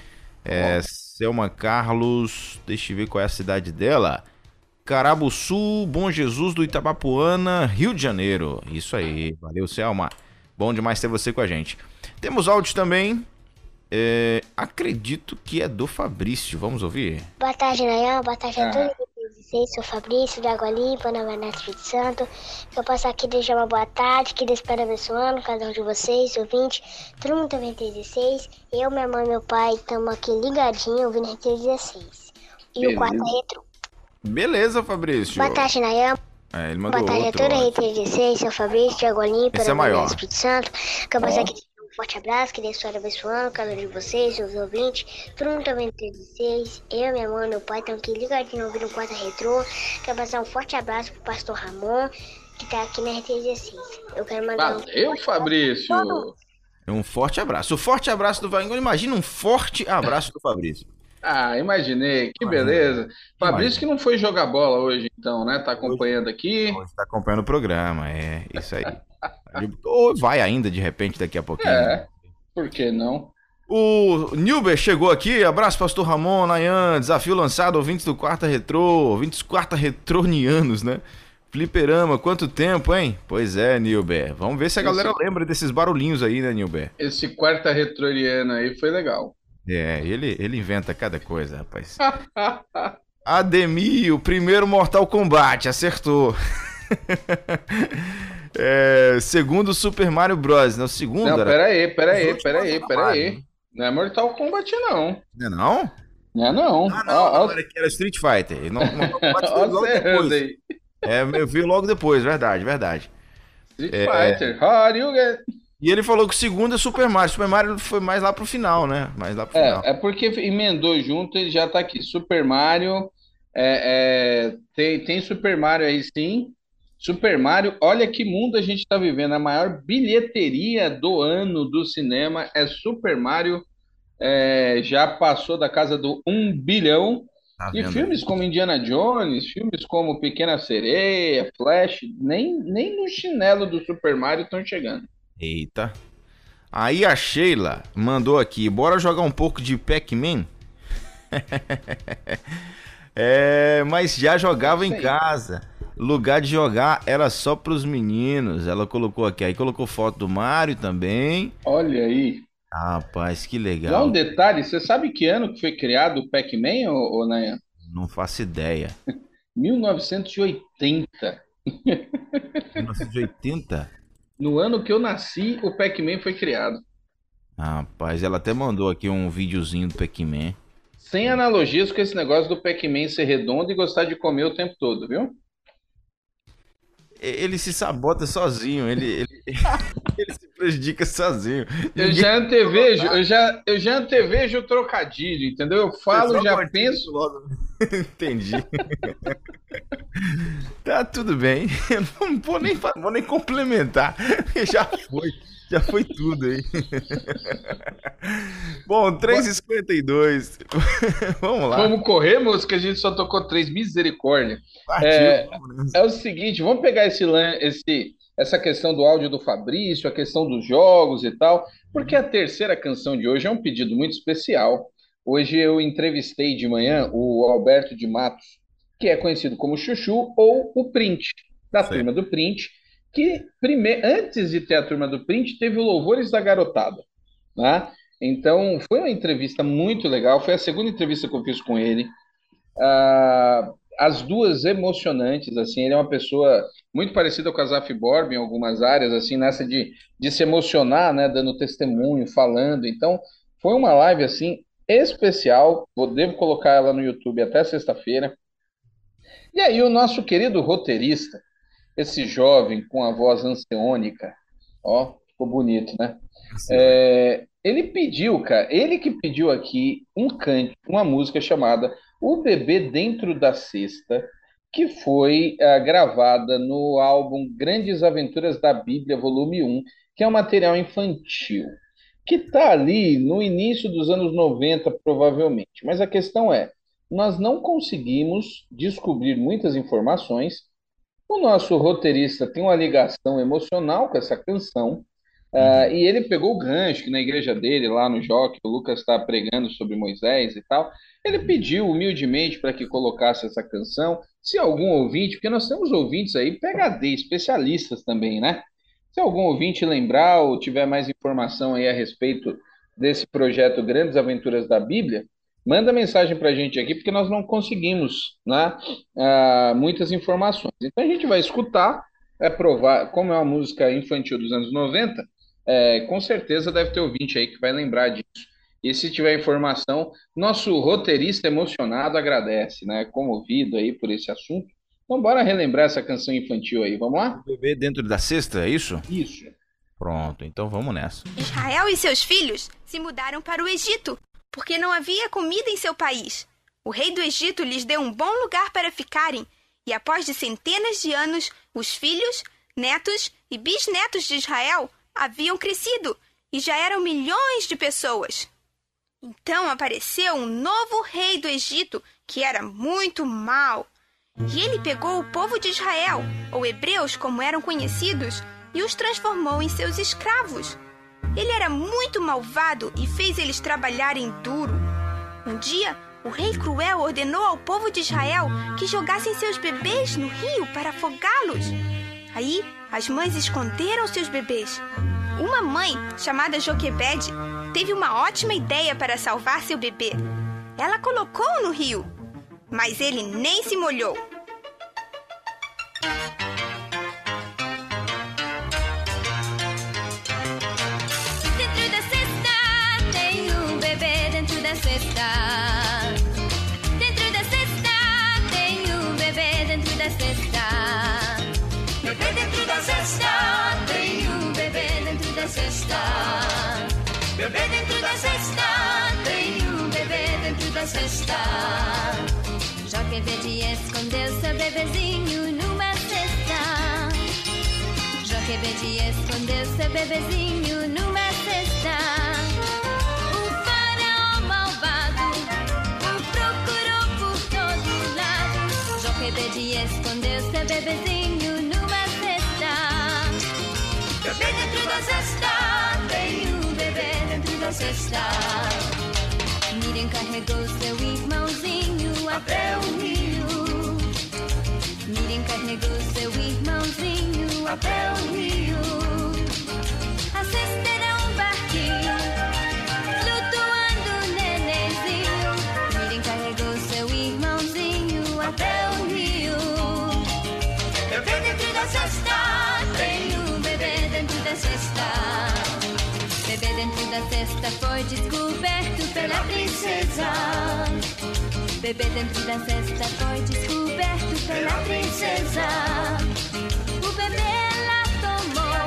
Speaker 2: É, Selma Carlos, deixa eu ver qual é a cidade dela. Carabuçu, Bom Jesus do Itabapuana, Rio de Janeiro. Isso aí, valeu Selma. Bom demais ter você com a gente. Temos áudio também. É, acredito que é do Fabrício. Vamos ouvir?
Speaker 11: Boa tarde, Nayan. Boa tarde a todos vocês, sou Fabrício, da Água Limpa, na Vanessa Espírito Santo. Eu passo aqui deixar uma boa tarde, que Deus para abençoando cada um de vocês, ouvinte, todo mundo também 16. Eu, minha mãe e meu pai estamos aqui ligadinhos, ouvindo a 16. E Beleza. o quarto é retro.
Speaker 2: Beleza, Fabrício.
Speaker 11: Boa tarde, Nayan.
Speaker 2: É, ele mandou
Speaker 11: Boa tarde
Speaker 2: outro,
Speaker 11: a toda a 16, sou Fabrício, de Água Limpa,
Speaker 2: Esse é maior.
Speaker 11: Espírito Santo. Que eu passo aqui forte abraço, que Deus esteja abençoando cada um de vocês, seus ouvintes. Todo mundo também 36. Eu, minha mãe meu pai estão aqui ligadinho ouvindo o Quarta Retrô. Quero passar um forte abraço pro pastor Ramon, que tá aqui na RT16. Eu quero mandar
Speaker 3: Valeu, um Fabrício!
Speaker 2: Um forte abraço. O forte abraço do Vaingão. Imagina um forte abraço do Fabrício.
Speaker 3: Ah, imaginei, que beleza. Fabrício que não foi jogar bola hoje, então, né? Tá acompanhando aqui.
Speaker 2: Hoje tá acompanhando o programa, é isso aí. Ou vai ainda, de repente, daqui a pouquinho.
Speaker 3: É, por que não?
Speaker 2: O Nilber chegou aqui, abraço pastor Ramon, Nayan, desafio lançado, ouvintes do Quarta Retrô, ouvintes Quarta Retronianos, né? Fliperama, quanto tempo, hein? Pois é, Nilber. Vamos ver se a esse... galera lembra desses barulhinhos aí, né, Nilber?
Speaker 3: Esse Quarta Retroniano aí foi legal.
Speaker 2: É, ele, ele inventa cada coisa, rapaz. Ademir, o primeiro Mortal Kombat, acertou. É, segundo Super Mario Bros. Né? O segundo. Não,
Speaker 3: era... peraí, peraí, peraí, peraí. Não é Mortal Kombat, não.
Speaker 2: Não é não?
Speaker 3: Não é não.
Speaker 2: Ah, não, ó, era que era Street Fighter. Não, Mortal Kombat logo depois. Aí. É, eu vi logo depois, verdade, verdade.
Speaker 3: Street é, Fighter, Hadouken.
Speaker 2: E ele falou que o segundo é Super Mario. Super Mario foi mais lá pro final, né? Mais lá pro
Speaker 3: é,
Speaker 2: final.
Speaker 3: É porque emendou junto, ele já tá aqui. Super Mario, É, é, tem, tem Super Mario aí sim. Super Mario, olha que mundo a gente está vivendo. A maior bilheteria do ano do cinema é Super Mario. É, já passou da casa do 1 bilhão. Tá e filmes como Indiana Jones, filmes como Pequena Sereia, Flash, nem, nem no chinelo do Super Mario estão chegando.
Speaker 2: Eita. Aí a Sheila mandou aqui: bora jogar um pouco de Pac-Man? é, mas já jogava em casa. Lugar de jogar era só pros meninos. Ela colocou aqui. Aí colocou foto do Mario também.
Speaker 3: Olha aí.
Speaker 2: Rapaz, que legal.
Speaker 3: Só um detalhe: você sabe que ano que foi criado o Pac-Man, ou, ou Nayan?
Speaker 2: Não faço ideia.
Speaker 3: 1980.
Speaker 2: 1980?
Speaker 3: No ano que eu nasci, o Pac-Man foi criado.
Speaker 2: Rapaz, ela até mandou aqui um videozinho do Pac-Man.
Speaker 3: Sem analogias com esse negócio do Pac-Man ser redondo e gostar de comer o tempo todo, viu?
Speaker 2: Ele se sabota sozinho, ele, ele, ele se prejudica sozinho.
Speaker 3: Eu já antevejo, eu já, eu já antevejo o trocadilho, entendeu? Eu falo, já penso. Logo.
Speaker 2: Entendi. tá tudo bem. Eu não vou nem, vou nem complementar. Já foi. Já foi tudo aí. Bom, 3h52. vamos lá.
Speaker 3: Vamos correr, moço, que a gente só tocou três. Misericórdia. Partiu, é, é o seguinte, vamos pegar esse, esse, essa questão do áudio do Fabrício, a questão dos jogos e tal, porque a terceira canção de hoje é um pedido muito especial. Hoje eu entrevistei de manhã o Alberto de Matos, que é conhecido como Chuchu ou o Print, da Sim. turma do Print que prime... antes de ter a turma do print, teve o Louvores da Garotada. Né? Então, foi uma entrevista muito legal. Foi a segunda entrevista que eu fiz com ele. Ah, as duas emocionantes, assim, ele é uma pessoa muito parecida com a Zaf Borb em algumas áreas, assim, nessa de, de se emocionar, né, dando testemunho, falando. Então, foi uma live, assim, especial. Vou, devo colocar ela no YouTube até sexta-feira. E aí, o nosso querido roteirista, esse jovem com a voz anseônica, ó, ficou bonito, né? É, ele pediu, cara, ele que pediu aqui um canto, uma música chamada O Bebê Dentro da Cesta, que foi uh, gravada no álbum Grandes Aventuras da Bíblia, volume 1, que é um material infantil, que está ali no início dos anos 90, provavelmente. Mas a questão é, nós não conseguimos descobrir muitas informações o nosso roteirista tem uma ligação emocional com essa canção, uh, e ele pegou o gancho que na igreja dele, lá no Joque, o Lucas está pregando sobre Moisés e tal. Ele pediu humildemente para que colocasse essa canção. Se algum ouvinte, porque nós temos ouvintes aí, PHD, especialistas também, né? Se algum ouvinte lembrar ou tiver mais informação aí a respeito desse projeto Grandes Aventuras da Bíblia, manda mensagem para a gente aqui, porque nós não conseguimos né, uh, muitas informações. Então a gente vai escutar, é provar, como é uma música infantil dos anos 90, é, com certeza deve ter ouvinte aí que vai lembrar disso. E se tiver informação, nosso roteirista emocionado agradece, né? Comovido aí por esse assunto. Então bora relembrar essa canção infantil aí, vamos lá?
Speaker 2: O bebê dentro da cesta, é isso?
Speaker 3: Isso.
Speaker 2: Pronto, então vamos nessa.
Speaker 12: Israel e seus filhos se mudaram para o Egito porque não havia comida em seu país. O rei do Egito lhes deu um bom lugar para ficarem, e após de centenas de anos, os filhos, netos e bisnetos de Israel haviam crescido e já eram milhões de pessoas. Então apareceu um novo rei do Egito que era muito mau. E ele pegou o povo de Israel, ou hebreus como eram conhecidos, e os transformou em seus escravos. Ele era muito malvado e fez eles trabalharem duro. Um dia, o rei cruel ordenou ao povo de Israel que jogassem seus bebês no rio para afogá-los. Aí, as mães esconderam seus bebês. Uma mãe, chamada Joquebede, teve uma ótima ideia para salvar seu bebê. Ela colocou-o no rio, mas ele nem se molhou.
Speaker 5: Bebê dentro da cesta, tem um bebê dentro da cesta.
Speaker 13: Jogue Verde escondeu seu bebezinho numa cesta. Jogue Verde escondeu seu bebezinho numa cesta. Verde escondeu seu bebezinho numa cesta. Bebê dentro da cesta, bebê cesta. Miriam carregou seu irmãozinho até o rio. Miriam carregou seu irmãozinho até o rio. A cesta era um barquinho, dentro da cesta foi descoberto pela princesa. Bebê dentro da cesta foi descoberto pela princesa. O bebê ela tomou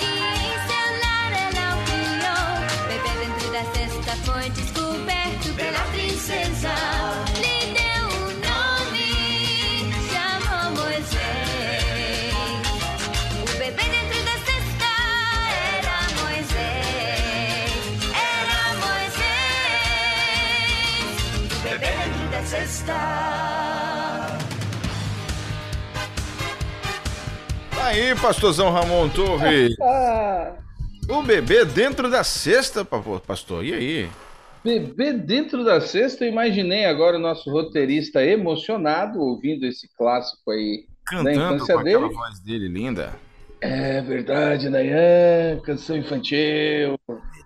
Speaker 13: e em seu lar ela o criou. Bebê dentro da cesta foi descoberto pela princesa. Da cesta.
Speaker 2: Aí, pastorzão Ramon Torres. o bebê dentro da cesta, pa- pastor. E aí?
Speaker 3: Bebê dentro da cesta, eu imaginei agora o nosso roteirista emocionado ouvindo esse clássico aí da
Speaker 2: Cantando com
Speaker 3: infância
Speaker 2: aquela
Speaker 3: dele.
Speaker 2: voz dele linda.
Speaker 3: É verdade, Nayan, canção infantil.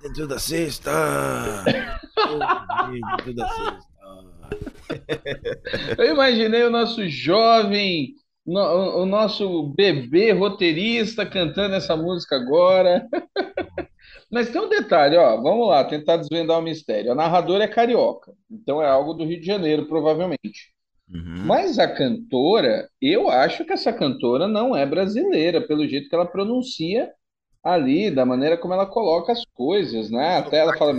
Speaker 2: Dentro da cesta. dentro da cesta.
Speaker 3: Eu imaginei o nosso jovem, no- o nosso bebê roteirista cantando essa música agora. Mas tem um detalhe, ó, vamos lá, tentar desvendar o mistério. A narradora é carioca, então é algo do Rio de Janeiro, provavelmente. Mas a cantora, eu acho que essa cantora não é brasileira, pelo jeito que ela pronuncia ali, da maneira como ela coloca as coisas, né? Até ela fala.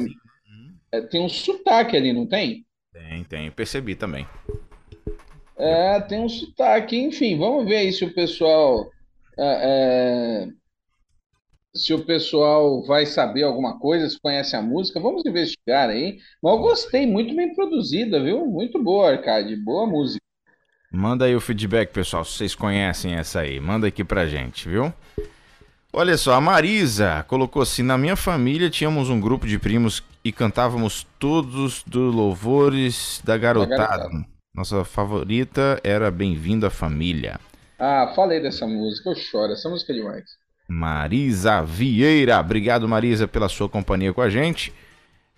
Speaker 3: É, tem um sotaque ali, não tem?
Speaker 2: Tem, tem. Percebi também.
Speaker 3: É, tem um sotaque, enfim, vamos ver aí se o pessoal é, é, se o pessoal vai saber alguma coisa, se conhece a música, vamos investigar aí. Mas eu gostei, muito bem produzida, viu? Muito boa, Arcade, boa música.
Speaker 2: Manda aí o feedback, pessoal, se vocês conhecem essa aí. Manda aqui pra gente, viu? Olha só, a Marisa colocou assim: na minha família tínhamos um grupo de primos e cantávamos todos do Louvores da Garotada.
Speaker 3: Garotada.
Speaker 2: Nossa favorita era Bem-vindo à Família.
Speaker 3: Ah, falei dessa música, eu choro, essa música é demais.
Speaker 2: Marisa Vieira. Obrigado, Marisa, pela sua companhia com a gente.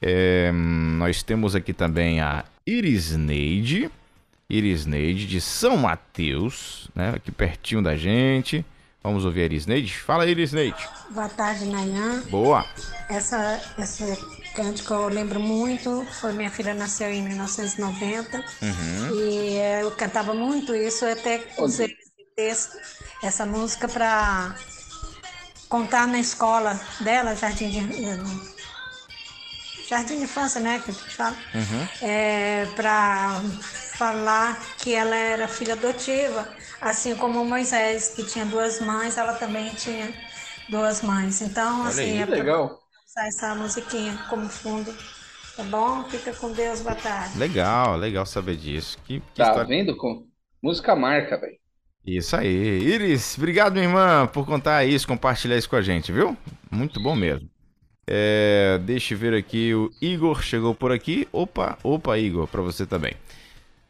Speaker 2: É, nós temos aqui também a Irisneide. Irisneide de São Mateus, né? Aqui pertinho da gente. Vamos ouvir a Irisneide? Fala, Irisneide.
Speaker 14: Boa tarde, Nayan.
Speaker 2: Boa.
Speaker 14: Essa, esse cântico eu lembro muito. Foi minha filha nasceu em 1990
Speaker 2: Uhum.
Speaker 14: e eu cantava muito isso. Eu até usei esse texto, essa música para contar na escola dela, Jardim de Jardim de Infância, né, que a gente fala,
Speaker 2: Uhum.
Speaker 14: é, para falar que ela era filha adotiva, assim como Moisés, que tinha duas mães, ela também tinha duas mães. Então,
Speaker 3: Olha
Speaker 14: assim,
Speaker 3: aí,
Speaker 14: é
Speaker 3: legal.
Speaker 14: usar essa musiquinha como fundo. Tá bom? Fica com Deus, boa tarde.
Speaker 2: Legal, legal saber disso. Que, que
Speaker 3: Tá
Speaker 2: história-
Speaker 3: vendo? Com... Música marca, velho.
Speaker 2: Isso aí. Iris, obrigado, minha irmã, por contar isso, compartilhar isso com a gente, viu? Muito bom mesmo. É, deixa eu ver aqui, o Igor chegou por aqui. Opa, opa, Igor, pra você também.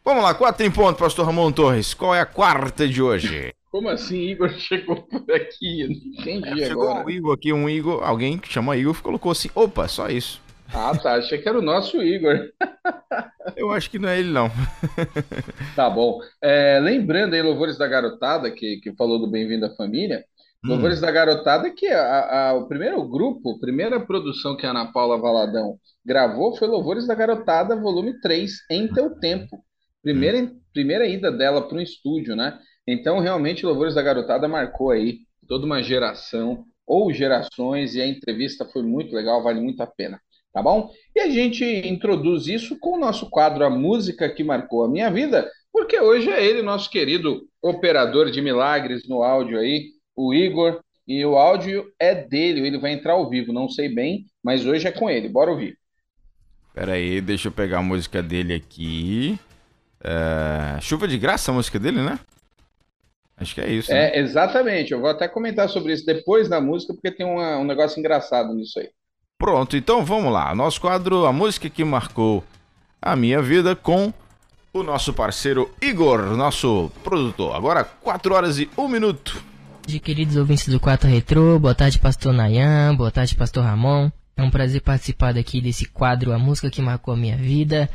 Speaker 2: Vamos lá, quatro em ponto, pastor Ramon Torres. Qual é a quarta de hoje?
Speaker 3: Como assim, Igor chegou por aqui? Eu Não entendi
Speaker 2: Chegou
Speaker 3: agora.
Speaker 2: um Igor aqui, um Igor, alguém que chama Igor, colocou assim, opa, só isso.
Speaker 3: Ah, tá. Achei que era o nosso Igor.
Speaker 2: Eu acho que não é ele, não.
Speaker 3: Tá bom. É, lembrando aí, Louvores da Garotada, que, que falou do Bem-vindo à Família.
Speaker 2: Hum.
Speaker 3: Louvores da Garotada, que a, a- o primeiro grupo, a primeira produção que a Ana Paula Valadão gravou foi Louvores da Garotada, volume 3, Em Teu Tempo. Primeira, primeira ida dela para um estúdio, né? Então, realmente, Louvores da Garotada marcou aí toda uma geração ou gerações, e a entrevista foi muito legal, vale muito a pena, tá bom? E a gente introduz isso com o nosso quadro A Música que Marcou a Minha Vida, porque hoje é ele, nosso querido operador de milagres no áudio aí, o Igor, e o áudio é dele, ele vai entrar ao vivo, não sei bem, mas hoje é com ele, bora ouvir.
Speaker 2: Pera aí, deixa eu pegar a música dele aqui. É... Chuva de graça a música dele, né? Acho que é isso.
Speaker 3: É, né? exatamente. Eu vou até comentar sobre isso depois da música, porque tem uma, um negócio engraçado nisso aí.
Speaker 2: Pronto, então vamos lá. Nosso quadro, a música que marcou a minha vida com o nosso parceiro Igor, nosso produtor. Agora, 4 horas e 1 minuto.
Speaker 15: De queridos ouvintes do 4 Retro, boa tarde, pastor Nayan, boa tarde, pastor Ramon. É um prazer participar daqui desse quadro, a música que marcou a minha vida.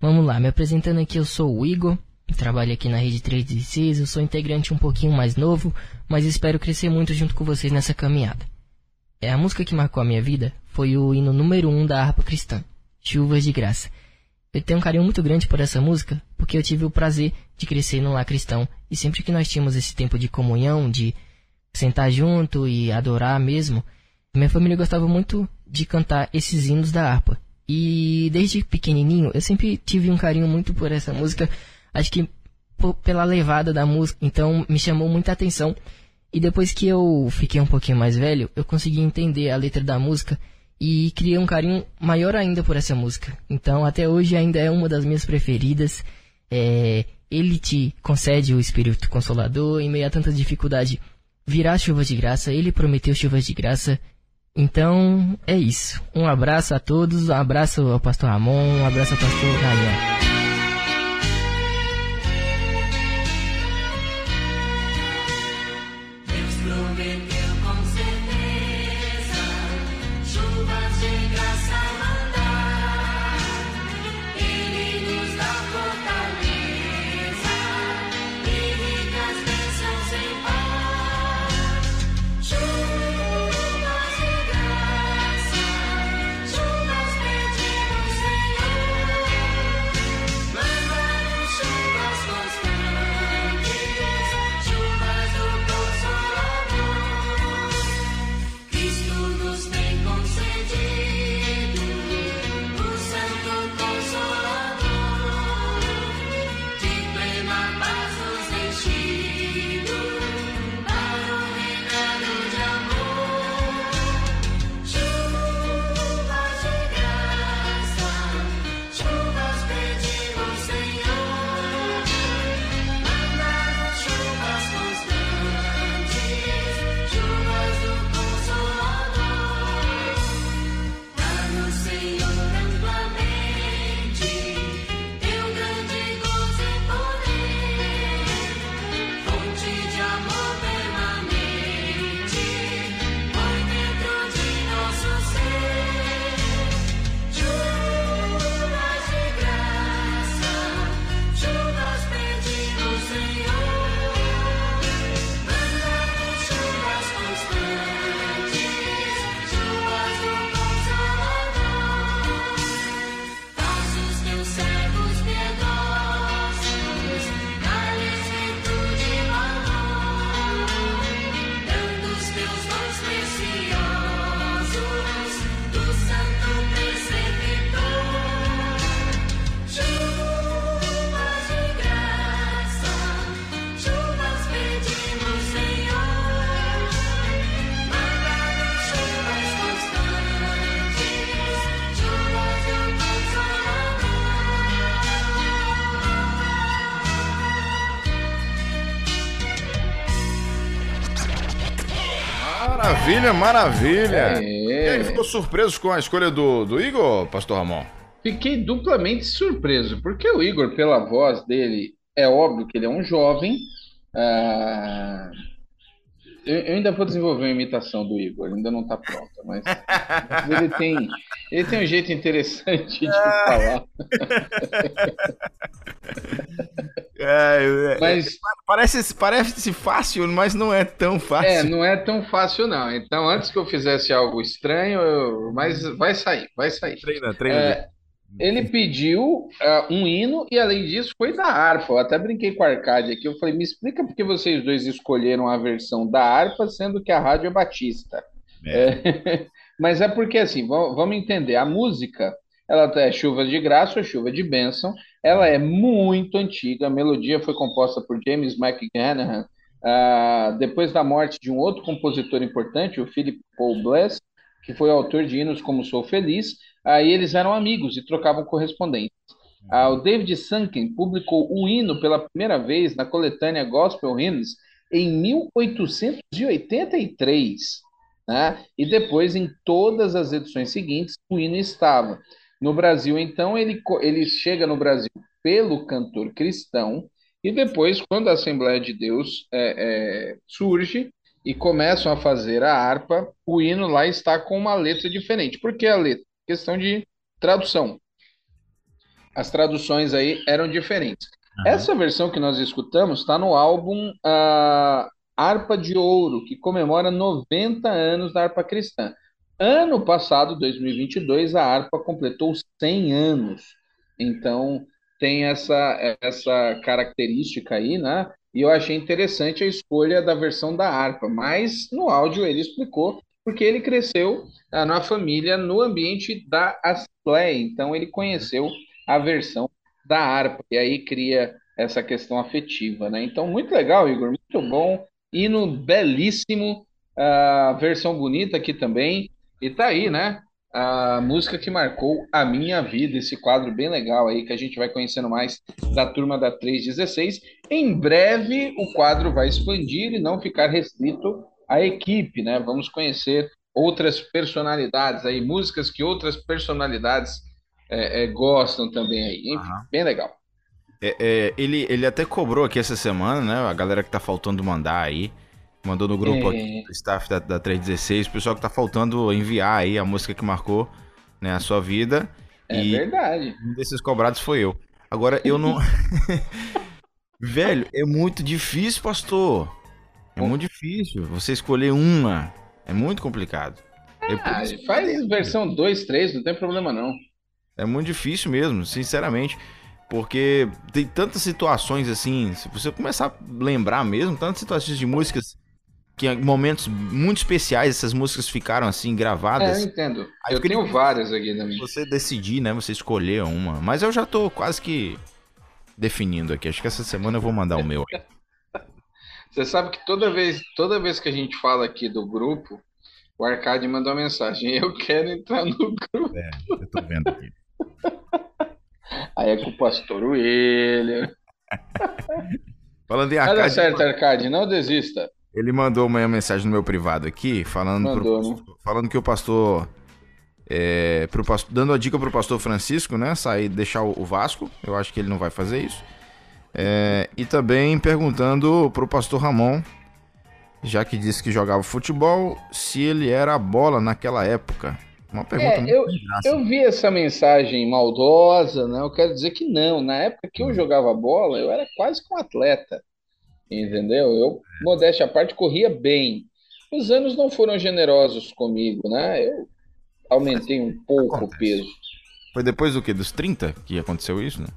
Speaker 15: Vamos lá, me apresentando aqui, eu sou o Igor, trabalho aqui na Rede 316, eu sou integrante um pouquinho mais novo, mas espero crescer muito junto com vocês nessa caminhada. É, a música que marcou a minha vida foi o hino número 1 um da harpa cristã, Chuvas de Graça. Eu tenho um carinho muito grande por essa música, porque eu tive o prazer de crescer no lar cristão, e sempre que nós tínhamos esse tempo de comunhão, de sentar junto e adorar mesmo, minha família gostava muito de cantar esses hinos da harpa. E desde pequenininho eu sempre tive um carinho muito por essa música, acho que pela levada da música, então me chamou muita atenção. E depois que eu fiquei um pouquinho mais velho, eu consegui entender a letra da música e criei um carinho maior ainda por essa música. Então, até hoje ainda é uma das minhas preferidas. É, ele te concede o Espírito Consolador em meio a tanta dificuldade. Virá chuva de graça, ele prometeu chuvas de graça. Então, é isso. Um abraço a todos, um abraço ao pastor Ramon, um abraço ao pastor Ryan.
Speaker 2: Maravilha, maravilha. É. E aí, ficou surpreso com a escolha do, do Igor, Pastor Ramon?
Speaker 3: Fiquei duplamente surpreso, porque o Igor, pela voz dele, é óbvio que ele é um jovem. Ah, eu, eu, ainda vou desenvolver uma imitação do Igor, ainda não está pronta, mas, mas, ele, tem, ele tem um jeito interessante de falar.
Speaker 2: É, é, mas parece, parece fácil, mas não é tão fácil.
Speaker 3: É, não é tão fácil, não. Então, antes que eu fizesse algo estranho, eu, mas vai sair, vai sair.
Speaker 2: Treina, treina. É,
Speaker 3: ele pediu uh, um hino e, além disso, foi da harpa. Eu até brinquei com a Arcade aqui. Eu falei, me explica por que vocês dois escolheram a versão da harpa, sendo que a rádio é batista. É. mas é porque, assim, vamos entender. A música ela é chuva de graça ou chuva de bênção, Ela é muito antiga, a melodia foi composta por James McGanahan, uh, depois da morte de um outro compositor importante, o Philip Paul Bless, que foi autor de hinos como Sou Feliz, aí eles eram amigos e trocavam correspondências. Uh, o David Sunken publicou o hino pela primeira vez na coletânea Gospel Hymns em 1883, né? e depois em todas as edições seguintes o hino estava. No Brasil, então, ele, ele chega no Brasil pelo cantor cristão, e depois, quando a Assembleia de Deus é, é, surge e começam a fazer a harpa, o hino lá está com uma letra diferente. Por que a letra? Questão de tradução. As traduções aí eram diferentes. Uhum. Essa versão que nós escutamos está no álbum uh, Harpa de Ouro, que comemora 90 anos da harpa cristã. Ano passado, 2022, a harpa completou 100 anos. Então, tem essa, essa característica aí, né? E eu achei interessante a escolha da versão da harpa, mas no áudio ele explicou porque ele cresceu ah, na família, no ambiente da Assembleia, então ele conheceu a versão da harpa, e aí cria essa questão afetiva, né? Então, muito legal, Igor, muito bom, hino belíssimo, a versão bonita aqui também, e tá aí, né? A música que marcou a minha vida, esse quadro bem legal aí que a gente vai conhecendo mais da turma da 316. Em breve o quadro vai expandir e não ficar restrito à equipe, né? Vamos conhecer outras personalidades aí, músicas que outras personalidades é, é, gostam também aí. Enfim, uhum. bem legal.
Speaker 2: É, é, ele, ele até cobrou aqui essa semana, né? A galera que tá faltando mandar aí. Mandou no grupo é... do staff da, da 316, o pessoal que tá faltando enviar aí a música que marcou né, a sua vida.
Speaker 3: É e verdade.
Speaker 2: Um desses cobrados foi eu. Agora, eu não. Velho, é muito difícil, pastor. É muito difícil. Você escolher uma. É muito complicado.
Speaker 3: É ah, faz versão 2, 3, não tem problema não.
Speaker 2: É muito difícil mesmo, sinceramente. Porque tem tantas situações assim, se você começar a lembrar mesmo, tantas situações de músicas que em momentos muito especiais essas músicas ficaram assim gravadas.
Speaker 3: É, eu entendo. Aí eu tenho várias aqui também.
Speaker 2: Você decidir, né? Você escolher uma. Mas eu já tô quase que definindo aqui. Acho que essa semana eu vou mandar o meu.
Speaker 3: Você sabe que toda vez, toda vez que a gente fala aqui do grupo, o Arcade manda uma mensagem. Eu quero entrar no grupo.
Speaker 2: É, eu tô vendo aqui.
Speaker 3: Aí é com o pastor William.
Speaker 2: Falando em
Speaker 3: Arcade. Dar certo, Arcade, não desista.
Speaker 2: Ele mandou uma mensagem no meu privado aqui, falando, mandou, pro, né? falando que o pastor, é, pro pastor. Dando a dica pro pastor Francisco, né? Sair, deixar o Vasco. Eu acho que ele não vai fazer isso. É, e também perguntando pro pastor Ramon, já que disse que jogava futebol, se ele era a bola naquela época. Uma pergunta é,
Speaker 3: muito eu, eu vi essa mensagem maldosa, né? Eu quero dizer que não. Na época que eu hum. jogava bola, eu era quase que um atleta. Entendeu? Eu, modéstia à parte, corria bem. Os anos não foram generosos comigo, né? Eu aumentei um pouco o peso.
Speaker 2: Foi depois do que? Dos 30 que aconteceu isso, né?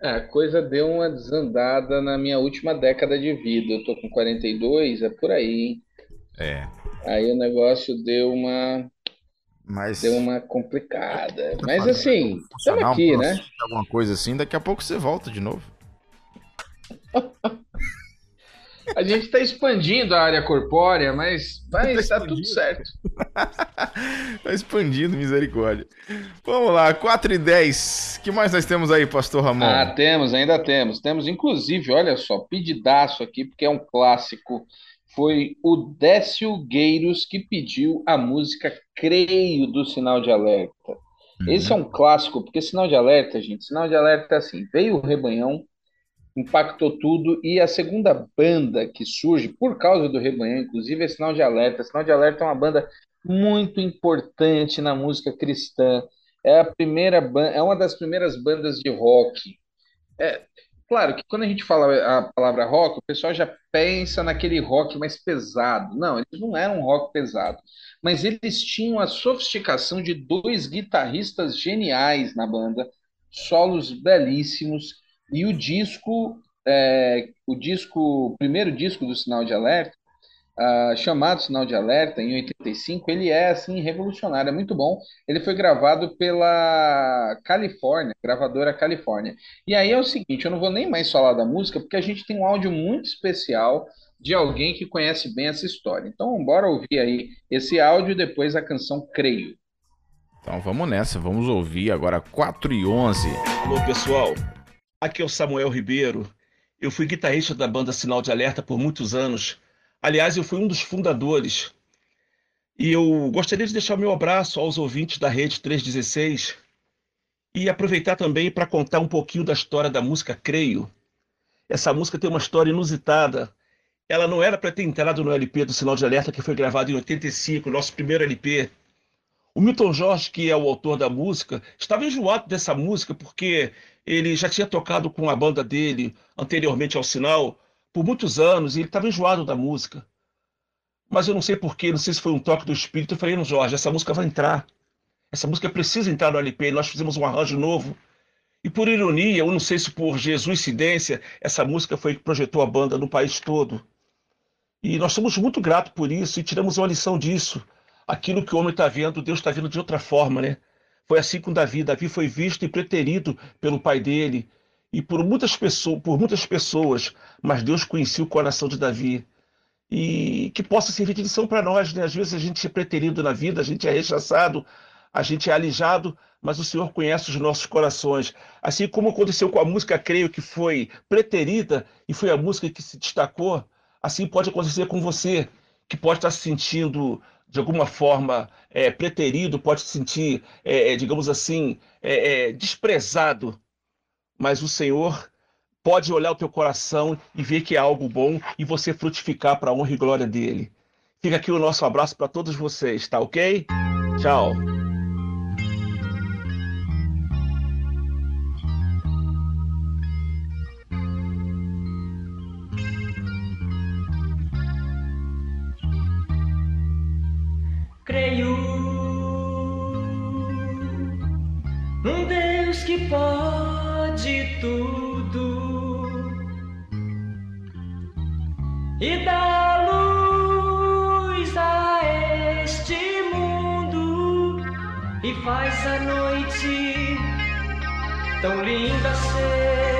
Speaker 3: A coisa deu uma desandada na minha última década de vida. Eu tô com 42, é por aí, hein?
Speaker 2: É.
Speaker 3: Aí o negócio deu uma. Mas... Deu uma complicada. Mas assim, estamos aqui, um né?
Speaker 2: Alguma coisa assim, daqui a pouco você volta de novo.
Speaker 3: A gente está expandindo a área corpórea, mas vai tá estar tudo certo.
Speaker 2: Está expandindo, misericórdia. Vamos lá, 4 e 10. que mais nós temos aí, pastor Ramon?
Speaker 3: Ah, temos, ainda temos. Temos, inclusive, olha só, pedidaço aqui, porque é um clássico. Foi o Décio Gueiros que pediu a música Creio do Sinal de Alerta. Uhum. Esse é um clássico, porque sinal de alerta, gente, sinal de alerta é assim: veio o rebanhão, impactou tudo. E a segunda banda que surge por causa do Rebanhão, inclusive, é Sinal de Alerta. Sinal de Alerta é uma banda muito importante na música cristã. É a primeira é uma das primeiras bandas de rock. É, claro que quando a gente fala a palavra rock, o pessoal já pensa naquele rock mais pesado. Não, eles não eram rock pesado, mas eles tinham a sofisticação de dois guitarristas geniais na banda, solos belíssimos e o disco, é, o disco, o primeiro disco do Sinal de Alerta, uh, chamado Sinal de Alerta, em 85, ele é, assim, revolucionário, é muito bom. Ele foi gravado pela Califórnia, gravadora Califórnia. E aí é o seguinte, eu não vou nem mais falar da música, porque a gente tem um áudio muito especial de alguém que conhece bem essa história. Então, bora ouvir aí esse áudio e depois a canção Creio.
Speaker 2: Então vamos nessa, vamos ouvir agora 4 e 11.
Speaker 16: Alô pessoal, aqui é o Samuel Ribeiro. Eu fui guitarrista da banda Sinal de Alerta por muitos anos Aliás, eu fui um dos fundadores. E eu gostaria de deixar meu abraço aos ouvintes da Rede 316 e aproveitar também para contar um pouquinho da história da música Creio. Essa música tem uma história inusitada. Ela não era para ter entrado no LP do Sinal de Alerta, que foi gravado em 85, nosso primeiro LP. O Milton Jorge, que é o autor da música, estava enjoado dessa música porque ele já tinha tocado com a banda dele anteriormente ao Sinal por muitos anos e ele estava enjoado da música. Mas eu não sei porquê, não sei se foi um toque do espírito. Eu falei, não, Jorge, essa música vai entrar. Essa música precisa entrar no LP. Nós fizemos um arranjo novo. E por ironia, eu não sei se por jesuicidência, essa música foi que projetou a banda no país todo. E nós somos muito gratos por isso e tiramos uma lição disso. Aquilo que o homem está vendo, Deus está vendo de outra forma, né? Foi assim com Davi. Davi foi visto e preterido pelo pai dele e por muitas pessoas, por muitas pessoas, mas Deus conhecia o coração de Davi. E que possa servir de lição para nós, né? Às vezes a gente é preterido na vida, a gente é rechaçado, a gente é alijado, mas o Senhor conhece os nossos corações. Assim como aconteceu com a música Creio, que foi preterida e foi a música que se destacou, assim pode acontecer com você, que pode estar se sentindo de alguma forma é, preterido, pode se sentir, é, digamos assim, é, desprezado mas o Senhor pode olhar o teu coração e ver que é algo bom e você frutificar para a honra e glória dele. Fica aqui o nosso abraço para todos vocês, tá ok? Tchau.
Speaker 17: Creio num Deus que pode de tudo e dá luz a este mundo e faz a noite tão linda ser.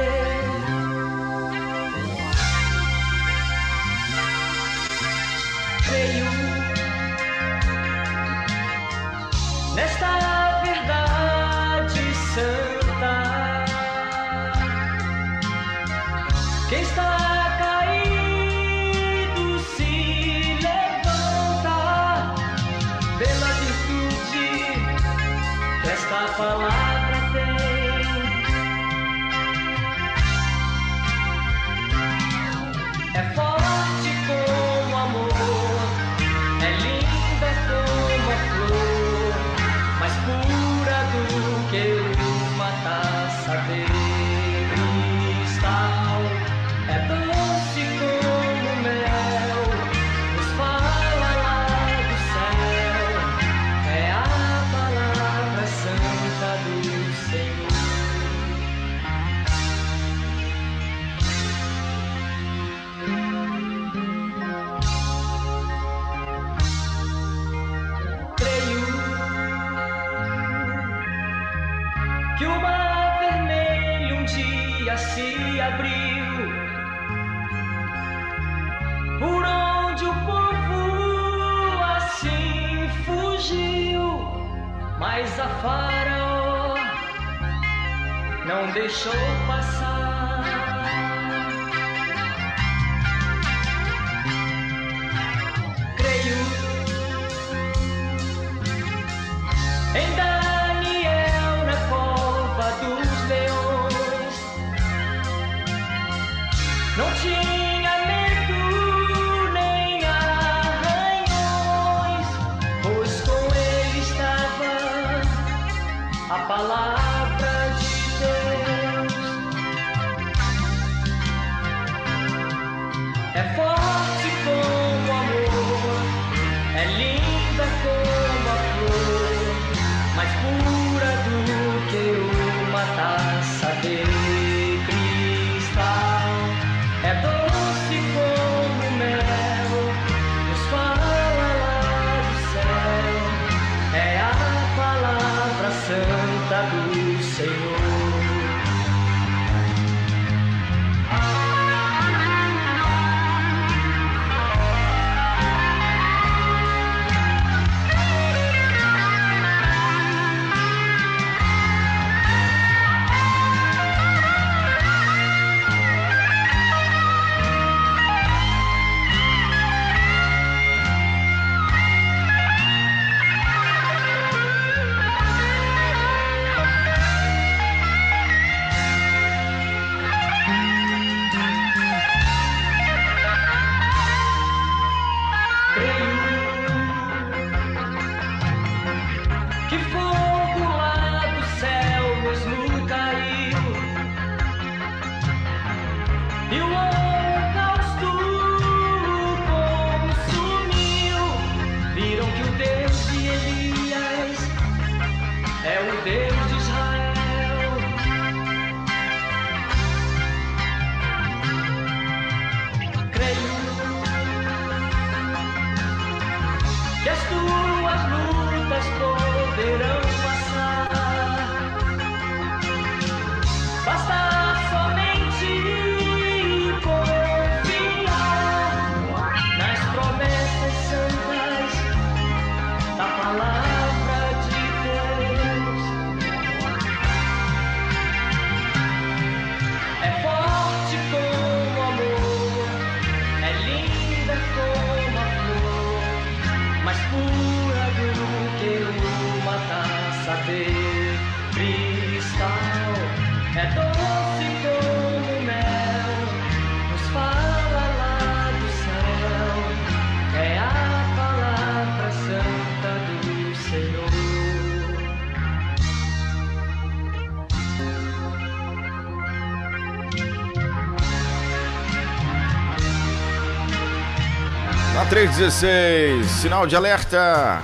Speaker 2: 16, sinal de alerta.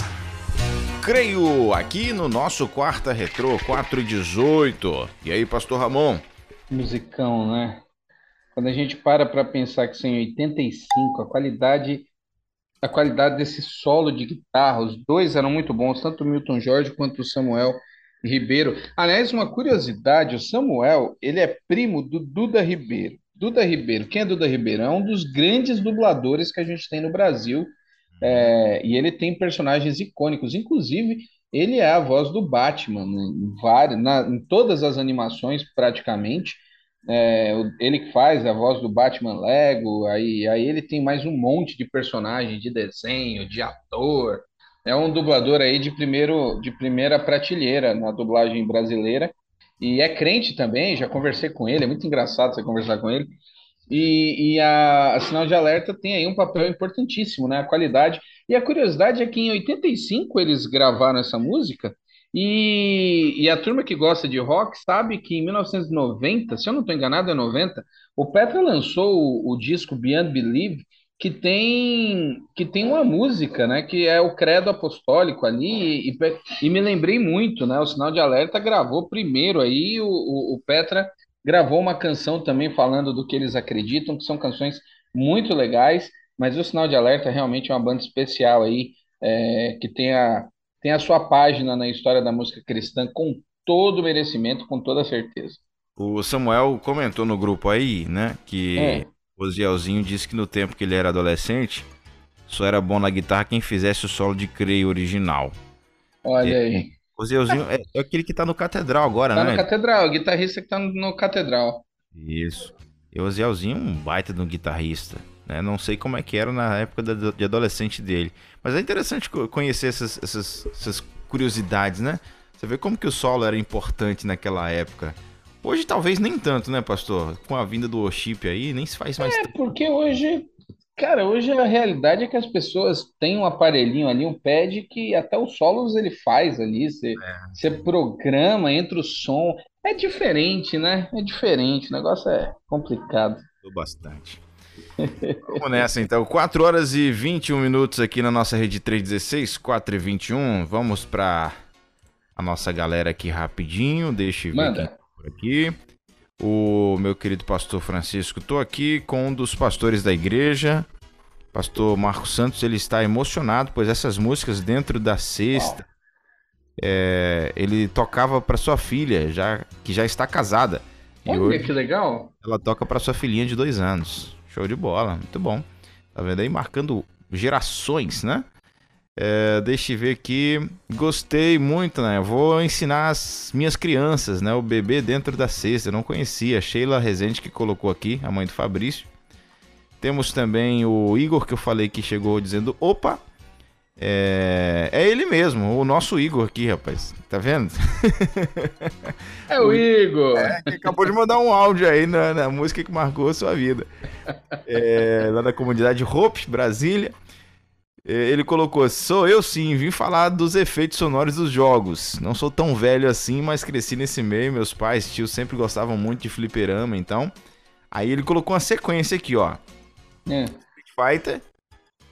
Speaker 2: Creio aqui no nosso quarta retrô 418 e aí, pastor Ramon?
Speaker 3: Musicão, né? Quando a gente para para pensar que isso é em 85, a qualidade a qualidade desse solo de guitarra, os dois eram muito bons, tanto o Milton Jorge quanto o Samuel Ribeiro. Aliás, uma curiosidade, o Samuel, ele é primo do Duda Ribeiro. Duda Ribeiro, quem é Duda Ribeiro? É um dos grandes dubladores que a gente tem no Brasil, é, e ele tem personagens icônicos, inclusive ele é a voz do Batman em, várias, na, em todas as animações praticamente. É, ele que faz a voz do Batman Lego, aí, aí ele tem mais um monte de personagem de desenho, de ator. É um dublador aí de primeiro, de primeira prateleira na dublagem brasileira. E é crente também, já conversei com ele, é muito engraçado você conversar com ele. E, e a, a Sinal de Alerta tem aí um papel importantíssimo, né? A qualidade. E a curiosidade é que em 85 eles gravaram essa música, e, e a turma que gosta de rock sabe que em 1990, se eu não estou enganado, é 90, o Petra lançou o, o disco Beyond Believe, que tem, que tem uma música, né? Que é o Credo Apostólico ali, e, e me lembrei muito, né? O Sinal de Alerta gravou primeiro aí, o, o, o Petra gravou uma canção também falando do que eles acreditam, que são canções muito legais, mas o Sinal de Alerta realmente é uma banda especial aí, é, que tem a, tem a sua página na história da música cristã com todo o merecimento, com toda certeza.
Speaker 2: O Samuel comentou no grupo aí, né, que
Speaker 3: É.
Speaker 2: o Zielzinho disse que no tempo que ele era adolescente, só era bom na guitarra quem fizesse o solo de creio original.
Speaker 3: Olha aí.
Speaker 2: O Zielzinho é, é aquele que tá no Catedral agora,
Speaker 3: Tá
Speaker 2: né?
Speaker 3: no Catedral, o guitarrista que tá no, Catedral.
Speaker 2: Isso. E o Zielzinho é um baita de um guitarrista. Né? Não sei como é que era na época de adolescente dele. Mas é interessante co- conhecer essas, essas, essas curiosidades, né? Você vê como que o solo era importante naquela época. Hoje talvez nem tanto, né, pastor? Com a vinda do worship aí, nem se faz mais
Speaker 3: É, porque hoje, cara, hoje a realidade é que as pessoas têm um aparelhinho ali, um pad, que até os solos ele faz ali, você, você programa, entra o som. É diferente, né? É diferente, o negócio é complicado.
Speaker 2: Bastante. Vamos nessa então. 4 horas e 21 minutos aqui na nossa rede 316, 4 e 21. Vamos pra a nossa galera aqui rapidinho. Deixa eu ver
Speaker 3: Manda.
Speaker 2: por aqui. O meu querido pastor Francisco, tô aqui com um dos pastores da igreja. Pastor Marcos Santos, ele está emocionado, pois essas músicas dentro da sexta é, ele tocava para sua filha, já que já está casada.
Speaker 3: Olha hoje, que legal.
Speaker 2: Ela toca para sua filhinha de dois anos. Show de bola, muito bom. Tá vendo aí? Marcando gerações, né? É, deixa eu ver aqui. Gostei muito, né? Vou ensinar as minhas crianças, né? O bebê dentro da cesta. Eu não conhecia. Sheila Rezende que colocou aqui, a mãe do Fabrício. Temos também o Igor que eu falei que chegou dizendo: opa! É, é ele mesmo, o nosso Igor aqui, rapaz. Tá vendo?
Speaker 3: É o Igor!
Speaker 2: É, que acabou de mandar um áudio aí na, na música que marcou a sua vida. É, lá da comunidade Hope, Brasília. É, ele colocou: Sou eu sim, vim falar dos efeitos sonoros dos jogos. Não sou tão velho assim, mas cresci nesse meio. Meus pais, tios sempre gostavam muito de fliperama, então. Aí ele colocou uma sequência aqui, ó.
Speaker 3: É.
Speaker 2: Street Fighter,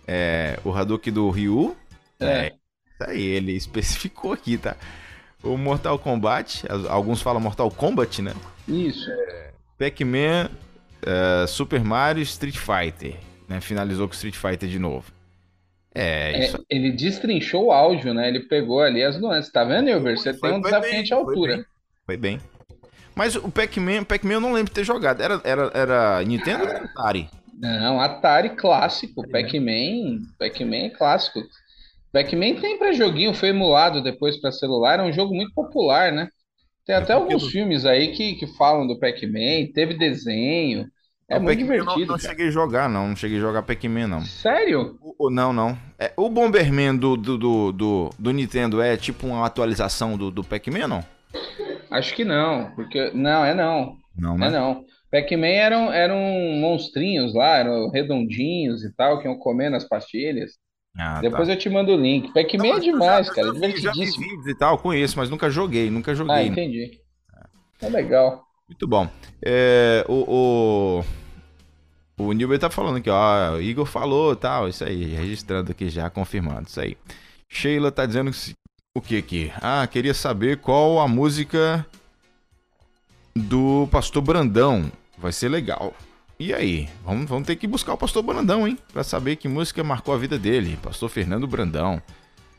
Speaker 2: é, o Hadouken do Ryu.
Speaker 3: É.
Speaker 2: é. Isso aí, ele especificou aqui, tá? O Mortal Kombat, alguns falam Mortal Kombat, né?
Speaker 3: Isso.
Speaker 2: É, Pac-Man, é, Super Mario, Street Fighter. Né? Finalizou com Street Fighter de novo. É, isso.
Speaker 3: É, ele destrinchou o áudio, né? Ele pegou ali as nuances. Tá vendo, Hilbert? Você foi, tem um desafiante à altura.
Speaker 2: Foi bem. Foi bem. Mas o Pac-Man, Pac eu não lembro de ter jogado. Era, era, era Nintendo ou era Atari?
Speaker 3: Não, Atari clássico. Pac-Man, Pac-Man é clássico. Pac-Man tem pra joguinho, foi emulado depois para celular. É um jogo muito popular, né? Tem é até alguns filmes aí que, que falam do Pac-Man. Teve desenho. É muito divertido.
Speaker 2: Eu não, não cheguei a jogar, não. Não cheguei a jogar Pac-Man, não.
Speaker 3: Sério?
Speaker 2: O, não, não. É, o Bomberman do, do, do, do, do Nintendo é tipo uma atualização do, do Pac-Man, não?
Speaker 3: Acho que não. Porque. Não, é não.
Speaker 2: Não, né?
Speaker 3: É não. Pac-Man eram, eram monstrinhos lá, eram redondinhos e tal, que iam comendo as pastilhas. Ah, Depois tá. eu te mando o link. Pac-Man é demais, já, cara. Já,
Speaker 2: já vi vídeos e tal, conheço, mas nunca joguei, nunca joguei. Ah,
Speaker 3: entendi. É legal.
Speaker 2: Muito bom. É, o, o, o Nilber tá falando aqui, ó. O Igor falou tal, isso aí. Registrando aqui já, confirmando isso aí. Sheila tá dizendo o que aqui? Ah, queria saber qual a música do Pastor Brandão. Vai ser legal. E aí? Vamos, vamos ter que buscar o Pastor Brandão, hein? Pra saber que música marcou a vida dele. Pastor Fernando Brandão.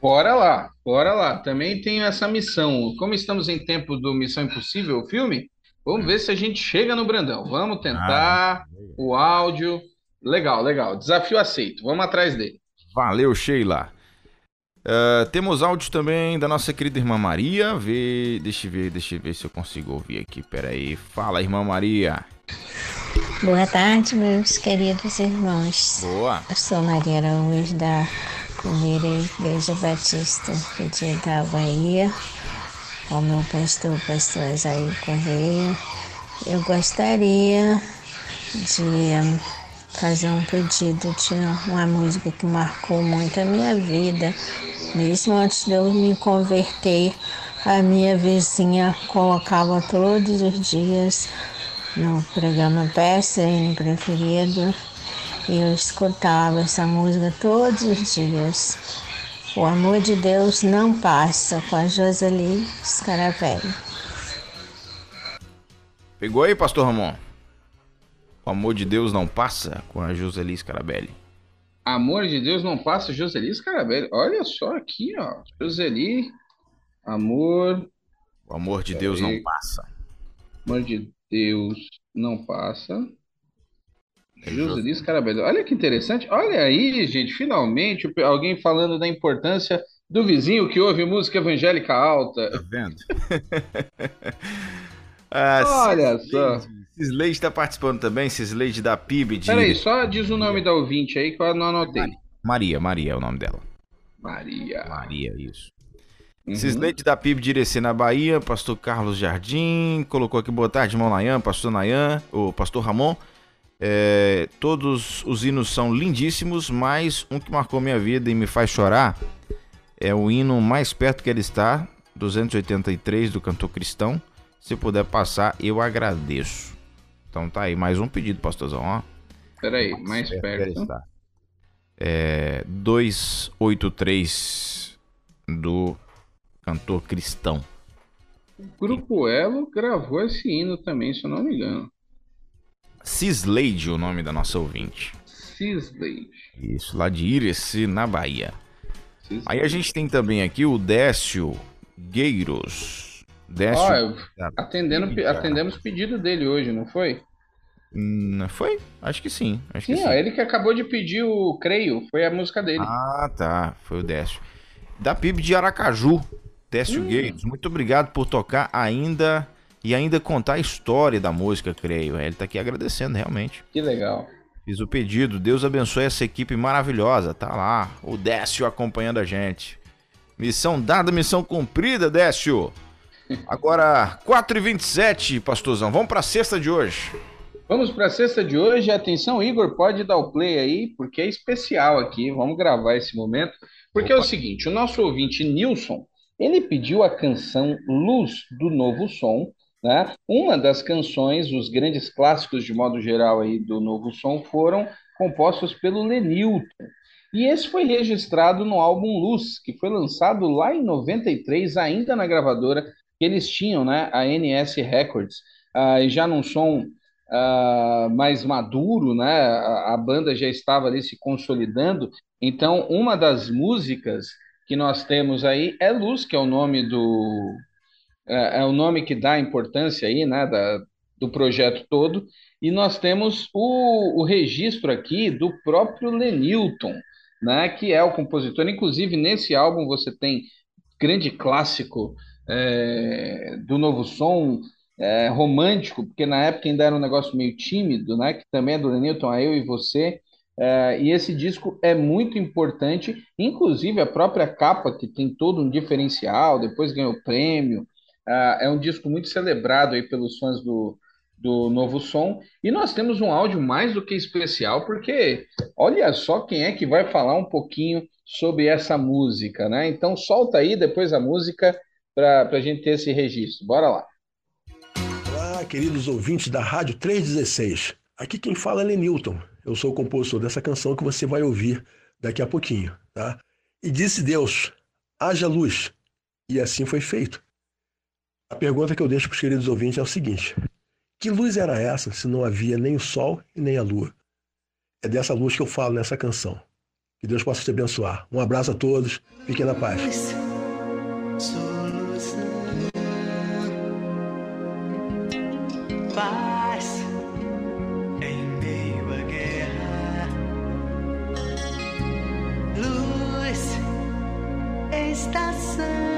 Speaker 3: Bora lá, bora lá. Também tenho essa missão. Como estamos em tempo do Missão Impossível, o filme, Vamos ver se a gente chega no Brandão. Vamos tentar ah, o áudio. Legal, legal. Desafio aceito. Vamos atrás dele.
Speaker 2: Valeu, Sheila. Uh, temos áudio também da nossa querida irmã Maria. Vê, deixa eu ver, deixa eu ver se eu consigo ouvir aqui. Pera aí. Fala, irmã Maria.
Speaker 18: Boa tarde, meus queridos irmãos.
Speaker 2: Boa.
Speaker 18: Eu sou Maria Araújo da primeira Igreja Batista de da Bahia ao meu pastor, pastor Isaí Correia. Eu gostaria de fazer um pedido de uma música que marcou muito a minha vida. Mesmo antes de eu me converter, a minha vizinha colocava todos os dias no programa PSN preferido e eu escutava essa música todos os dias. O amor de Deus não passa com a Joseli Scaravelli.
Speaker 2: Pegou aí, pastor Ramon? O amor de Deus não passa com a Joseli Scarabelli.
Speaker 3: Amor de Deus não passa, Joseli Scarabelli. Olha só aqui, ó. Joseli, amor.
Speaker 2: O amor de Deus não passa.
Speaker 3: Amor de Deus não passa. Joseli Scarabelli. Olha que interessante. Olha aí, gente, finalmente alguém falando da importância do vizinho que ouve música evangélica alta.
Speaker 2: Tá vendo?
Speaker 3: ah, Olha só.
Speaker 2: Cisleide está participando também, Cisleide da PIB de...
Speaker 3: Peraí, só diz o nome da ouvinte aí que eu não anotei.
Speaker 2: Maria, Maria é o nome dela.
Speaker 3: Maria.
Speaker 2: Maria, isso. Uhum. Cisleide da PIB de Irecê, na Bahia, pastor Carlos Jardim, colocou aqui boa tarde, irmão Nayan, pastor Nayan, o pastor Ramon. É, todos os hinos são lindíssimos, mas um que marcou minha vida e me faz chorar é o hino Mais Perto que Ele Está, 283 do cantor cristão. Se puder passar, eu agradeço. Então tá aí, mais um pedido, pastorzão, ó.
Speaker 3: Peraí, mais, mais perto. perto. Que ele está.
Speaker 2: É, 283 do cantor cristão.
Speaker 3: O Grupo Elo gravou esse hino também, se eu não me engano.
Speaker 2: Cisleide, o nome da nossa ouvinte.
Speaker 3: Cisleide.
Speaker 2: Isso, lá de Irecê, na Bahia. Cisleide. Aí a gente tem também aqui o Décio Gueiros. Décio.
Speaker 3: Ó, atendendo, atendemos pedido dele hoje, não foi?
Speaker 2: Hum, foi? Acho que sim. Acho
Speaker 3: sim,
Speaker 2: que
Speaker 3: sim. Ó, ele que acabou de pedir o Creio, foi a música dele.
Speaker 2: Ah, tá. Foi o Décio. Da PIB de Aracaju, Décio hum. Gueiros. Muito obrigado por tocar ainda e ainda contar a história da música, creio. Ele tá aqui agradecendo, realmente.
Speaker 3: Que legal.
Speaker 2: Fiz o pedido. Deus abençoe essa equipe maravilhosa. Tá lá, o Décio acompanhando a gente. Missão dada, missão cumprida, Décio. Agora, 4h27, pastorzão. Vamos para a sexta de hoje.
Speaker 3: Vamos para a sexta de hoje. Atenção, Igor, pode dar o play aí, porque é especial aqui. Vamos gravar esse momento. Porque Opa. é o seguinte: o nosso ouvinte Nilson, ele pediu a canção Luz do Novo Som né? Uma das canções, os grandes clássicos de modo geral aí do Novo Som foram compostos pelo Lenilton. E esse foi registrado no álbum Luz, que foi lançado lá em 93, ainda na gravadora que eles tinham, né? A NS Records, uh, e já num som uh, mais maduro, né? A, a banda já estava ali se consolidando. Então, uma das músicas que nós temos aí é Luz, que é o nome do, é, é o nome que dá importância aí, né, da, do projeto todo, e nós temos o, o registro aqui do próprio Lenilton, né, que é o compositor. Inclusive, nesse álbum você tem grande clássico é, do novo som, é, romântico, porque na época ainda era um negócio meio tímido, né, que também é do Lenilton, a Eu e Você, é, e esse disco é muito importante, inclusive a própria capa, que tem todo um diferencial, depois ganhou prêmio, Uh, é um disco muito celebrado aí pelos fãs do, do Novo Som. E nós temos um áudio mais do que especial, porque olha só quem é que vai falar um pouquinho sobre essa música, né? Então solta aí depois a música para a gente ter esse registro. Bora lá.
Speaker 19: Olá, queridos ouvintes da Rádio 316. Aqui quem fala é Lenilton. Eu sou o compositor dessa canção que você vai ouvir daqui a pouquinho, tá? E disse Deus: haja luz. E assim foi feito. A pergunta que eu deixo para os queridos ouvintes é o seguinte: que luz era essa se não havia nem o sol e nem a lua? É dessa luz que eu falo nessa canção. Que Deus possa te abençoar. Um abraço a todos, fiquem na paz.
Speaker 9: Paz em meio à guerra, luz, estação.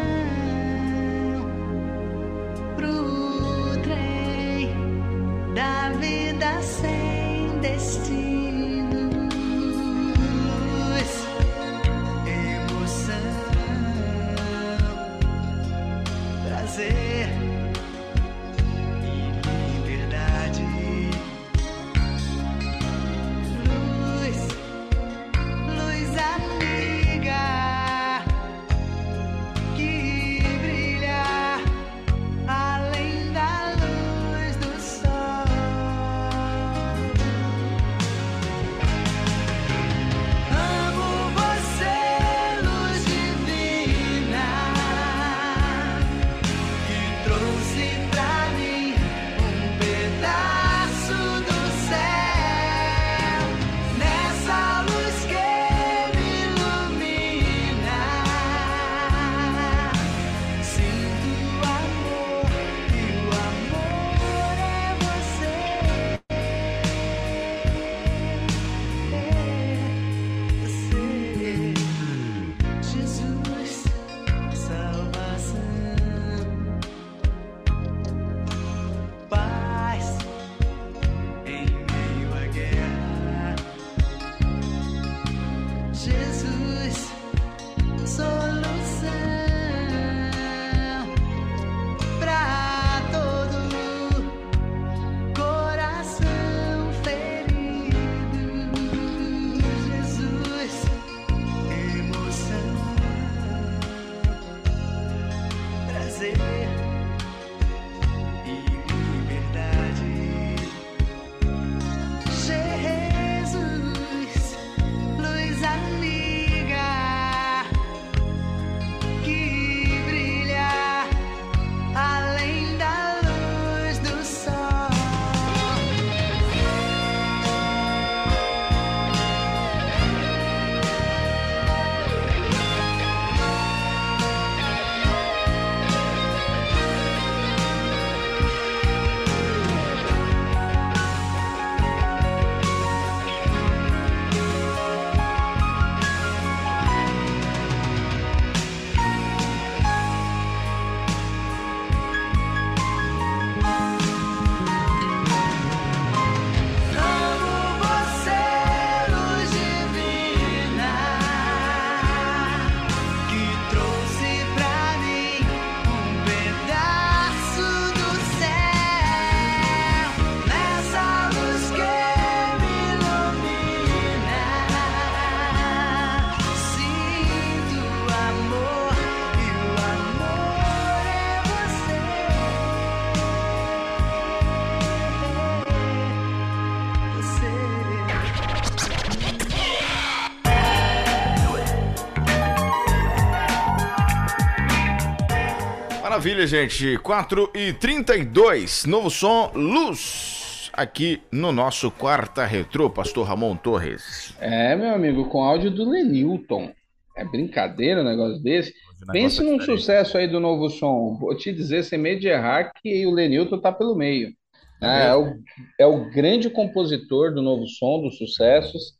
Speaker 2: Maravilha, gente. 4 e 32 novo som, luz, aqui no nosso Quarta Retrô, Pastor Ramon Torres.
Speaker 3: É, meu amigo, com áudio do Lenilton. É brincadeira um negócio desse. Pense num sucesso aí do novo som. Vou te dizer, sem medo de errar, que o Lenilton tá pelo meio. É, é, o, é o grande compositor do novo som, dos sucessos.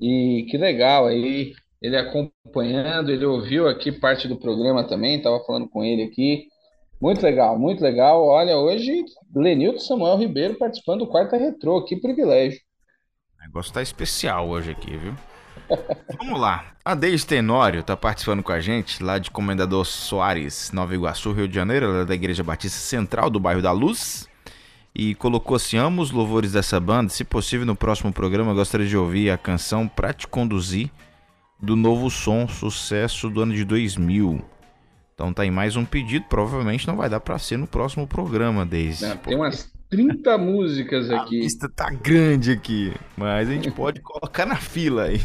Speaker 3: E que legal aí, ele acompanhando, ele ouviu aqui parte do programa também, estava falando com ele aqui. Muito legal, muito legal. Olha, hoje, Lenilton Samuel Ribeiro participando do Quarta Retrô, que privilégio.
Speaker 2: O negócio tá especial hoje aqui, viu? Vamos lá. A Deise Tenório tá participando com a gente, lá de Comendador Soares, Nova Iguaçu, Rio de Janeiro, ela é da Igreja Batista Central do bairro da Luz. E colocou assim: amo os louvores dessa banda. Se possível, no próximo programa, eu gostaria de ouvir a canção Pra Te Conduzir do novo som, sucesso do ano de 2000. Então tá aí mais um pedido, provavelmente não vai dar para ser no próximo programa, Deise.
Speaker 3: Tem umas 30 músicas aqui.
Speaker 2: A lista tá grande aqui, mas a gente pode colocar na fila aí.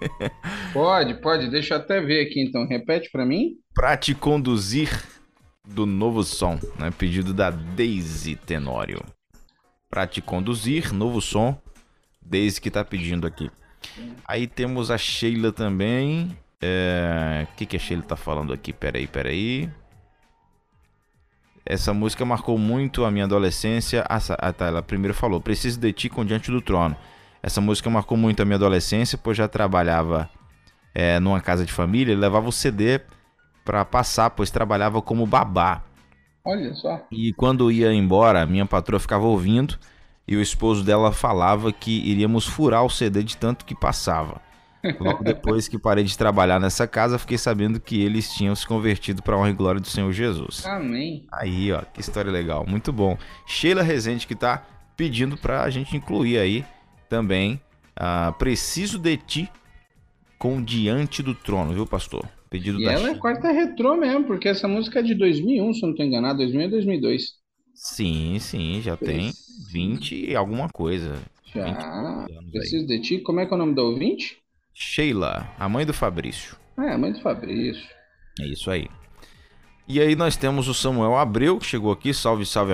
Speaker 3: pode, pode. Deixa eu até ver aqui então. Repete para mim.
Speaker 2: Pra te conduzir do novo som, né? Pedido da Daisy Tenório. Pra te conduzir, novo som. Daisy que tá pedindo aqui. Aí temos a Sheila também. O é... que, que a Sheila tá falando aqui? Peraí, peraí. Essa música marcou muito a minha adolescência. Ah, ah, tá, ela primeiro falou: Preciso de ti com Diante do Trono. Essa música marcou muito a minha adolescência, pois já trabalhava é, numa casa de família e levava o CD para passar, pois trabalhava como babá.
Speaker 3: Olha só.
Speaker 2: E quando ia embora, minha patroa ficava ouvindo e o esposo dela falava que iríamos furar o CD de tanto que passava. Logo depois que parei de trabalhar nessa casa, fiquei sabendo que eles tinham se convertido para a honra e glória do Senhor Jesus.
Speaker 3: Amém.
Speaker 2: Aí, ó, que história legal, muito bom. Sheila Rezende que tá pedindo para a gente incluir aí também uh, Preciso de Ti com Diante do Trono, viu, pastor?
Speaker 3: Pedido e da ela é quarta retrô mesmo, porque essa música é de 2001, se eu não estou enganado, 2001 e 2002.
Speaker 2: Sim, sim, já tem 20 e alguma coisa.
Speaker 3: Já. Preciso de ti. Como é que é o nome do ouvinte?
Speaker 2: Sheila, a mãe do Fabrício.
Speaker 3: É, a mãe do Fabrício.
Speaker 2: É isso aí. E aí nós temos o Samuel Abreu, que chegou aqui. Salve, salve,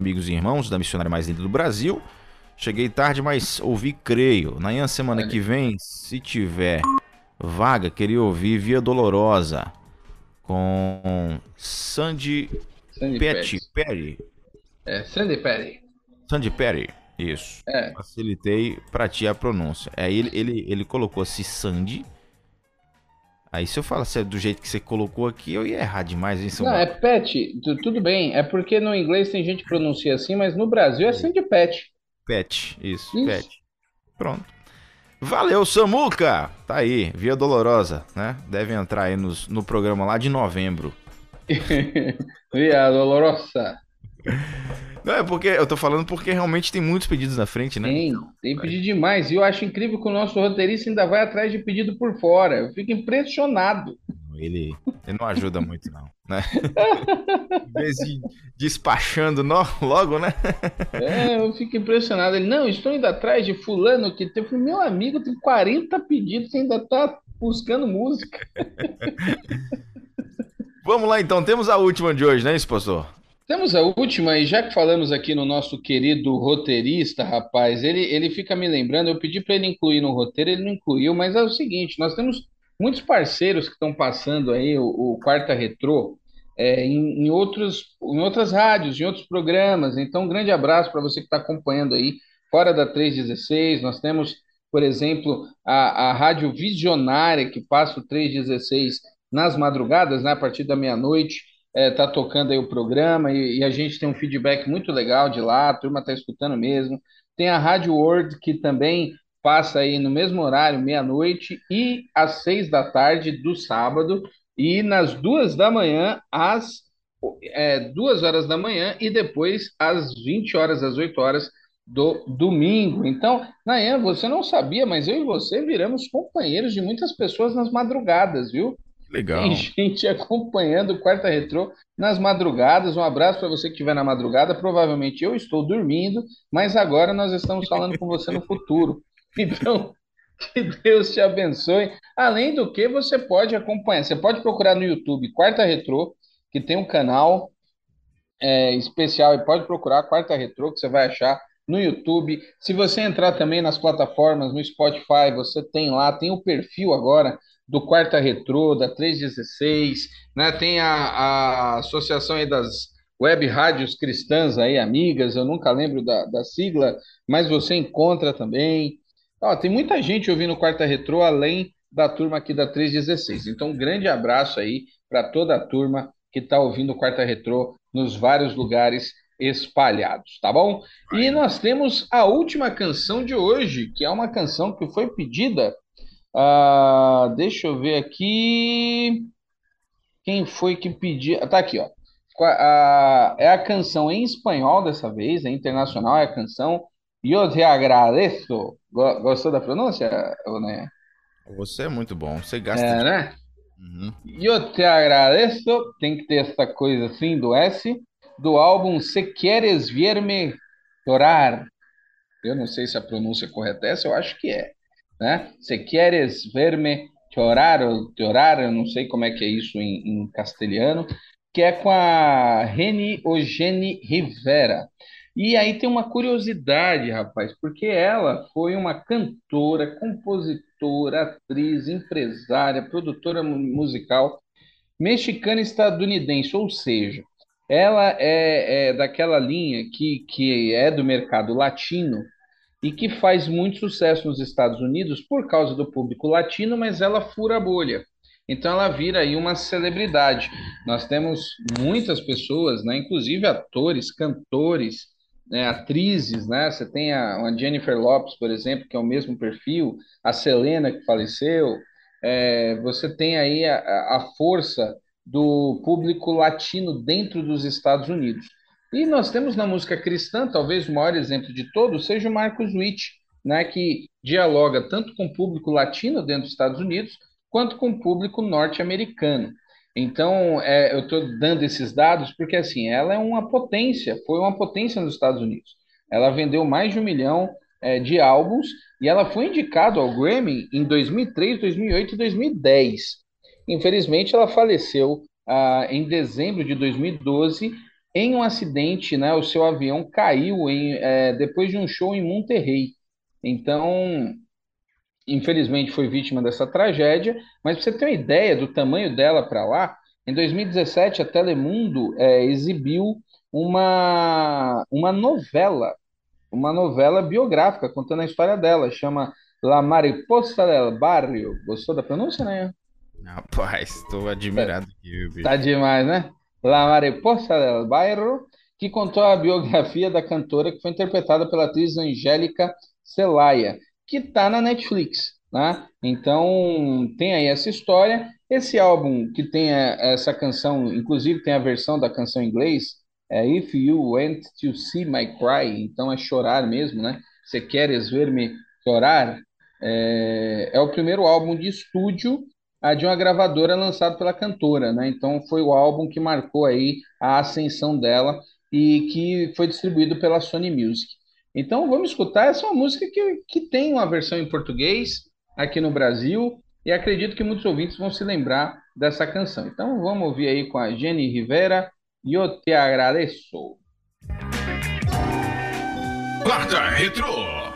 Speaker 2: amigos e irmãos da missionária mais linda do Brasil. Cheguei tarde, mas ouvi, creio. Na semana que vem, se tiver vaga, queria ouvir Via Dolorosa com Sandy, Sandy Petty, Perry.
Speaker 3: É, Sandy Perry.
Speaker 2: Sandy Perry, isso.
Speaker 3: É.
Speaker 2: Facilitei pra ti a pronúncia. Aí ele, ele, ele colocou assim Sandy. Aí se eu falasse é do jeito que você colocou aqui, eu ia errar demais, hein,
Speaker 3: Não, é Pet, tudo bem. É porque no inglês tem gente que pronuncia assim, mas no Brasil é Sandy Pet.
Speaker 2: Pet, isso, isso. Pet. Pronto. Valeu, Samuca! Tá aí, Via Dolorosa, né? Deve entrar aí nos, no programa lá de novembro.
Speaker 3: Via Dolorosa.
Speaker 2: Não, é porque eu tô falando porque realmente tem muitos pedidos na frente, né?
Speaker 3: Tem, tem pedido demais. E eu acho incrível que o nosso roteirista ainda vai atrás de pedido por fora. Eu fico impressionado.
Speaker 2: Ele, ele não ajuda muito, não. Né? em vez de despachando logo, né?
Speaker 3: é, eu fico impressionado. Ele, não, estou indo atrás de fulano que tem. Meu amigo tem 40 pedidos e ainda tá buscando música.
Speaker 2: Vamos lá então, temos a última de hoje, né, esposo?
Speaker 3: Temos a última, e já que falamos aqui no nosso querido roteirista, rapaz, ele, ele fica me lembrando, eu pedi para ele incluir no roteiro, ele não incluiu, mas é o seguinte, nós temos muitos parceiros que estão passando aí o, o Quarta Retrô é, em, em, outros, em outras rádios, em outros programas. Então, um grande abraço para você que está acompanhando aí, fora da 316. Nós temos, por exemplo, a, a Rádio Visionária, que passa o 316 nas madrugadas, né, a partir da meia-noite. Está é, tocando aí o programa e, e, a gente tem um feedback muito legal de lá, a turma está escutando mesmo. Tem a Rádio World, que também passa aí no mesmo horário, meia-noite, e às seis da tarde do sábado, e nas duas da manhã, às é, duas horas da manhã, e depois às 20 horas, às 8 horas do domingo. Então, Nayan, você não sabia, mas eu e você viramos companheiros de muitas pessoas nas madrugadas, viu?
Speaker 2: Legal.
Speaker 3: Tem gente acompanhando o Quarta Retrô nas madrugadas. Um abraço para você que estiver na madrugada. Provavelmente eu estou dormindo, mas agora nós estamos falando com você no futuro. Então, que Deus te abençoe. Além do que, você pode acompanhar, você pode procurar no YouTube Quarta Retrô, que tem um canal é, especial e pode procurar Quarta Retrô, que você vai achar no YouTube. Se você entrar também nas plataformas, no Spotify, você tem lá, tem o perfil agora do Quarta Retrô, da 316, né? Tem a, a associação aí das web rádios cristãs aí, amigas, eu nunca lembro da, da sigla, mas você encontra também. Ó, tem muita gente ouvindo Quarta Retrô, além da turma aqui da 316. Então, um grande abraço aí para toda a turma que está ouvindo Quarta Retrô nos vários lugares espalhados, tá bom? E nós temos a última canção de hoje, que é uma canção que foi pedida. Uh, deixa eu ver aqui. Quem foi que pediu? Tá aqui, ó. é a canção em espanhol dessa vez, é internacional, é a canção Eu te agradeço. Gostou da pronúncia, né?
Speaker 2: Você é muito bom, você gasta.
Speaker 3: É, né? Uhum. Eu te agradeço. Tem que ter essa coisa assim do S do álbum Se Queres Verme Chorar. Eu não sei se a pronúncia correta é essa, eu acho que é. Né? Se Queres Verme Chorar, Chorar, eu não sei como é que é isso em, em castelhano, que é com a Reni Ogene Rivera. E aí tem uma curiosidade, rapaz, porque ela foi uma cantora, compositora, atriz, empresária, produtora musical mexicana-estadunidense, ou seja, ela é, é daquela linha que, que é do mercado latino e que faz muito sucesso nos Estados Unidos por causa do público latino, mas ela fura a bolha. Então ela vira aí uma celebridade. Nós temos muitas pessoas, né, inclusive atores, cantores, né, atrizes, né? Você tem a, a, Jennifer Lopes, por exemplo, que é o mesmo perfil, a Selena que faleceu. É, você tem aí a, a força do público latino dentro dos Estados Unidos. E nós temos na música cristã, talvez o maior exemplo de todos, seja o Marcos Witt, né, que dialoga tanto com o público latino dentro dos Estados Unidos, quanto com o público norte-americano. Então, é, eu estou dando esses dados porque, assim, ela é uma potência, foi uma potência nos Estados Unidos. Ela vendeu mais de um milhão é, de álbuns e ela foi indicada ao Grammy em 2003, 2008 e 2010. Infelizmente, ela faleceu ah, em dezembro de 2012 em um acidente, né? O seu avião caiu em, é, depois de um show em Monterrey. Então, infelizmente, foi vítima dessa tragédia. Mas para você ter uma ideia do tamanho dela para lá, em 2017 a Telemundo é, exibiu uma, uma novela, uma novela biográfica contando a história dela. Chama La Mariposa del Barrio. Gostou da pronúncia, né?
Speaker 2: Rapaz, estou admirado aqui,
Speaker 3: bicho. Tá demais, né? La Mariposa del Bairro, que contou a biografia da cantora que foi interpretada pela atriz Angélica Celaya, que tá na Netflix, né? Então, tem aí essa história. Esse álbum que tem essa canção, inclusive tem a versão da canção em inglês, é If You Went to See My Cry, então é chorar mesmo, né? Você queres ver-me chorar? É, é o primeiro álbum de estúdio a de uma gravadora lançado pela cantora, né? Então foi o álbum que marcou aí a ascensão dela e que foi distribuído pela Sony Music. Então vamos escutar essa é uma música que, que tem uma versão em português aqui no Brasil e acredito que muitos ouvintes vão se lembrar dessa canção. Então vamos ouvir aí com a Jenny Rivera, Eu Te Agradeço.
Speaker 8: Quarta Retro.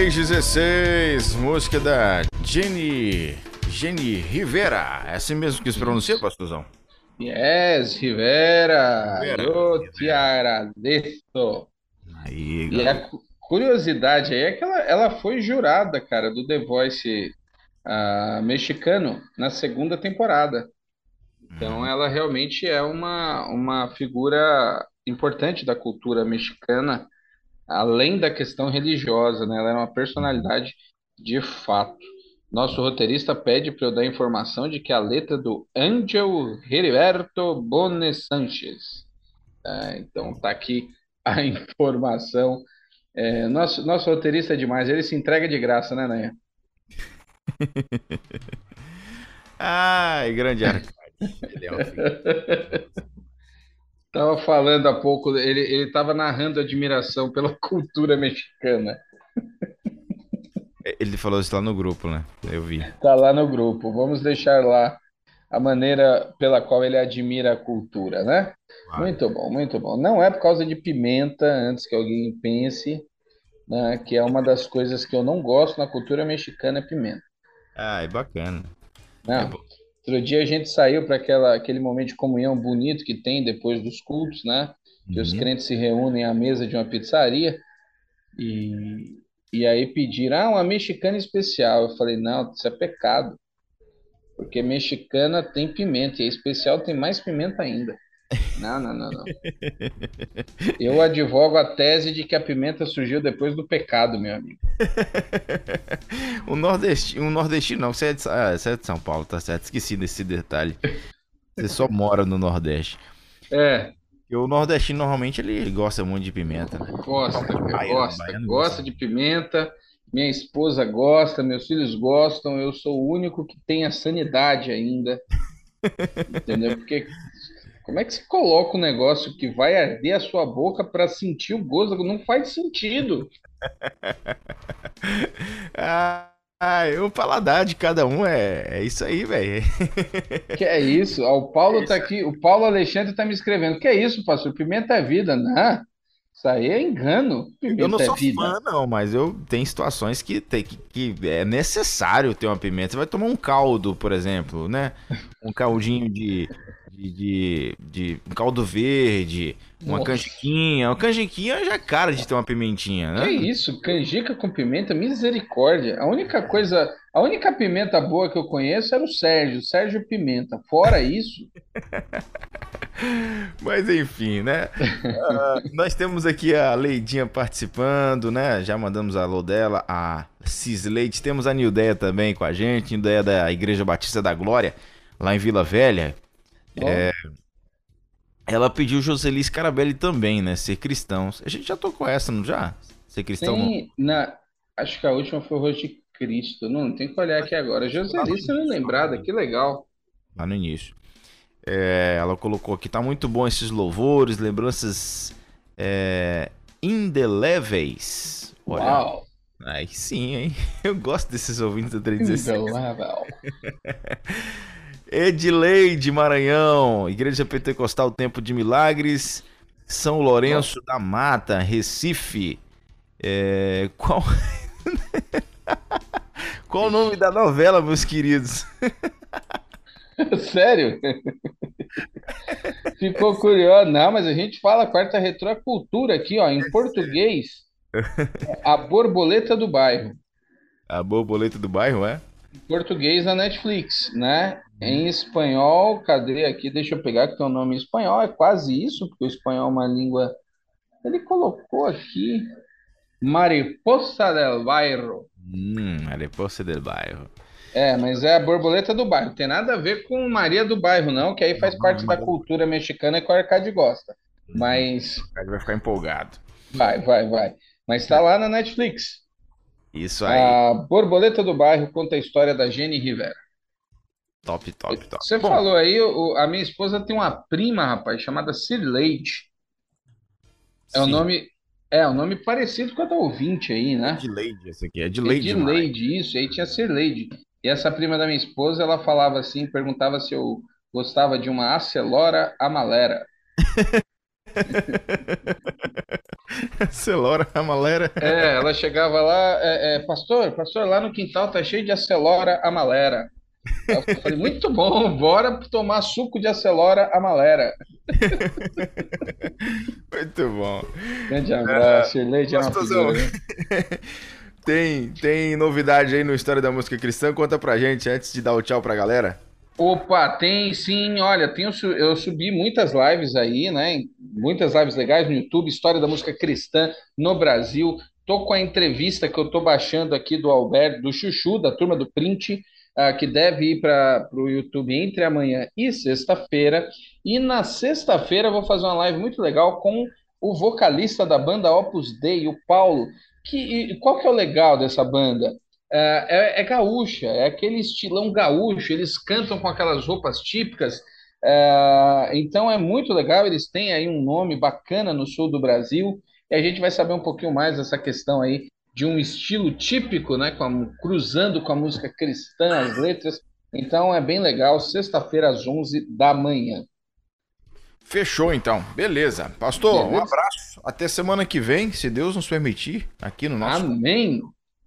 Speaker 2: 316, música da Jenny, Jenny Rivera. É assim mesmo que se pronuncia, pastorzão?
Speaker 3: Yes, Rivera. Rivera. Eu te agradeço. Aí, e a curiosidade aí é que ela, ela foi jurada, cara, do The Voice uh, mexicano na segunda temporada. Então, hum. ela realmente é uma, uma figura importante da cultura mexicana, além da questão religiosa, né? Ela é uma personalidade de fato. Nosso roteirista pede para eu dar informação de que a letra do Angel Heriberto Bone Sanchez. É, então tá aqui a informação. É, nosso, nosso roteirista é demais, ele se entrega de graça, né, Nanha?
Speaker 2: Ai, grande Arcade. Ele é um
Speaker 3: Tava falando há pouco, ele, ele tava narrando admiração pela cultura mexicana.
Speaker 2: Ele falou isso lá no grupo, né? Eu vi.
Speaker 3: Tá lá no grupo. Vamos deixar lá a maneira pela qual ele admira a cultura, né? Muito bom, muito bom. Não é por causa de pimenta, antes que alguém pense, né, que é uma das coisas que eu não gosto na cultura mexicana é pimenta.
Speaker 2: Ah, é bacana.
Speaker 3: Não. É Outro dia a gente saiu para aquele momento de comunhão bonito que tem depois dos cultos, né? Que uhum. os crentes se reúnem à mesa de uma pizzaria e, e aí pediram, ah, uma mexicana especial. Eu falei, não, isso é pecado. Porque mexicana tem pimenta, e a especial tem mais pimenta ainda. Não, não, não, não. Eu advogo a tese de que a pimenta surgiu depois do pecado, meu amigo.
Speaker 2: o nordestino, um nordestino não, você é, de, ah, você é de São Paulo, tá certo? Esqueci desse detalhe. Você só mora no Nordeste.
Speaker 3: É.
Speaker 2: E o nordestino normalmente ele gosta muito de pimenta, né?
Speaker 3: Gosta, gosta, gosta de pimenta. Minha esposa gosta, meus filhos gostam, eu sou o único que tem a sanidade ainda. Entendeu? Porque como é que você coloca um negócio que vai arder a sua boca para sentir o gosto? Não faz sentido.
Speaker 2: ah, o paladar de cada um é, é isso aí, velho.
Speaker 3: Que é isso? Ah, o Paulo é tá aqui, o Paulo Alexandre tá me escrevendo. Que é isso, pastor? Pimenta é vida, né? Isso aí é engano.
Speaker 2: Pimenta eu não sou é vida. fã, não, mas eu tenho situações que, tem, que, que é necessário ter uma pimenta. Você vai tomar um caldo, por exemplo, né? Um caldinho de, de, de, de um caldo verde, uma Nossa. canjiquinha. Uma canjiquinha já é cara de ter uma pimentinha, né?
Speaker 3: Que isso? Canjica com pimenta? Misericórdia. A única coisa, a única pimenta boa que eu conheço era o Sérgio, Sérgio Pimenta. Fora isso.
Speaker 2: Mas enfim, né? Uh, nós temos aqui a Leidinha participando, né? Já mandamos a alô dela, a Cisleite. Temos a Nildeia também com a gente, Nildeia da Igreja Batista da Glória, lá em Vila Velha. É, ela pediu Joseli Scarabelli também, né? Ser cristão. A gente já tocou essa, não já? Ser cristão.
Speaker 3: Tem, na, acho que a última foi o Rosto de Cristo. Não, tem que olhar aqui agora. Joseli, você não lembrada, que legal.
Speaker 2: Lá no início. É, ela colocou aqui, tá muito bom esses louvores, lembranças é, indeléveis. Olha. Uau! Aí sim, hein? Eu gosto desses ouvintes da 316. Indelével. Edileide Maranhão, Igreja Pentecostal Tempo de Milagres, São Lourenço da Mata, Recife. É, qual... qual o nome da novela, meus queridos?
Speaker 3: Sério? Ficou curioso? Não, mas a gente fala quarta retro é aqui, ó, em português. A borboleta do bairro.
Speaker 2: A borboleta do bairro, é?
Speaker 3: Em português na Netflix, né? Em espanhol, cadê aqui? Deixa eu pegar que tem um nome em espanhol. É quase isso, porque o espanhol é uma língua. Ele colocou aqui Mariposa del Bairro.
Speaker 2: Hum, Mariposa del Bairro.
Speaker 3: É, mas é a borboleta do bairro. Tem nada a ver com Maria do Bairro, não, que aí faz parte da cultura mexicana que o Arcade gosta. Mas. O
Speaker 2: Arcade vai ficar empolgado.
Speaker 3: Vai, vai, vai. Mas tá lá na Netflix.
Speaker 2: Isso aí.
Speaker 3: A Borboleta do Bairro conta a história da Jenny Rivera.
Speaker 2: Top, top, top.
Speaker 3: Você Bom, falou aí, o, a minha esposa tem uma prima, rapaz, chamada Cirleide. É o nome. É, o um nome parecido com a da ouvinte aí, né?
Speaker 2: É de Leide, essa aqui. É de Leide.
Speaker 3: É de Leide, isso. Aí tinha Cirleide. E essa prima da minha esposa, ela falava assim, perguntava se eu gostava de uma Acelora Amalera.
Speaker 2: Acelora a malera.
Speaker 3: É, ela chegava lá, é, é, pastor, pastor, lá no quintal tá cheio de acelora a malera. Eu falei, muito bom, bora tomar suco de acelora a malera.
Speaker 2: muito bom.
Speaker 3: Grande abraço, é, Shirley é figura, né?
Speaker 2: tem, tem novidade aí no História da Música Cristã? Conta pra gente antes de dar o tchau pra galera.
Speaker 3: Opa, tem sim, olha, tenho, eu subi muitas lives aí, né? Muitas lives legais no YouTube, História da Música Cristã no Brasil. Tô com a entrevista que eu tô baixando aqui do Alberto, do Chuchu, da turma do Print, uh, que deve ir para o YouTube entre amanhã e sexta-feira. E na sexta-feira eu vou fazer uma live muito legal com o vocalista da banda Opus Dei, o Paulo. Que, qual que é o legal dessa banda? É, é, é, gaúcha, é aquele estilão gaúcho, eles cantam com aquelas roupas típicas, é, então é muito legal, eles têm aí um nome bacana no sul do Brasil, e a gente vai saber um pouquinho mais dessa questão aí de um estilo típico, né, com a, cruzando com a música cristã, as letras, então é bem legal, sexta-feira às 11 da manhã.
Speaker 2: Fechou então, beleza. Pastor, beleza. um abraço, até semana que vem, se Deus nos permitir, aqui no nosso...
Speaker 3: Amém!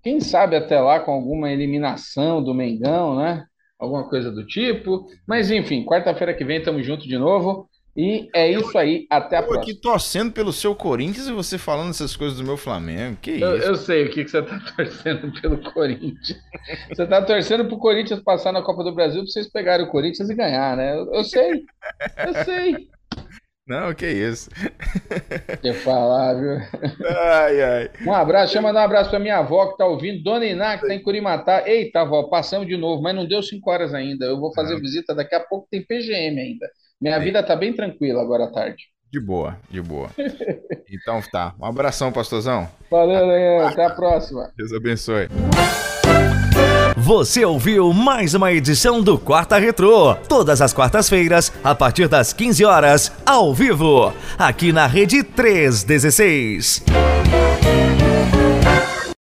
Speaker 3: Quem sabe até lá com alguma eliminação do Mengão, né? Alguma coisa do tipo. Mas enfim, quarta-feira que vem estamos juntos de novo. E é isso aí, até a eu próxima.
Speaker 2: aqui torcendo pelo seu Corinthians e você falando essas coisas do meu Flamengo. Que
Speaker 3: eu,
Speaker 2: isso?
Speaker 3: Eu sei o que, que você tá torcendo pelo Corinthians. Você tá torcendo pro Corinthians passar na Copa do Brasil pra vocês pegarem o Corinthians e ganhar, né? Eu, eu sei. Eu sei.
Speaker 2: Não, que isso.
Speaker 3: Deixa falar, viu?
Speaker 2: Ai, ai.
Speaker 3: Um abraço, deixa eu mandar um abraço pra minha avó que tá ouvindo, Dona Iná, que tá em Curimatá. Eita, avó, passamos de novo, mas não deu cinco horas ainda. Eu vou fazer não. visita daqui a pouco, tem PGM ainda. Minha vida tá bem tranquila agora à tarde.
Speaker 2: De boa, de boa. Então tá. Um abração, pastorzão.
Speaker 3: Valeu, Leandro. Até a próxima.
Speaker 2: Deus abençoe.
Speaker 1: Você ouviu mais uma edição do Quarta Retrô, todas as quartas-feiras, a partir das 15 horas, ao vivo, aqui na Rede 316.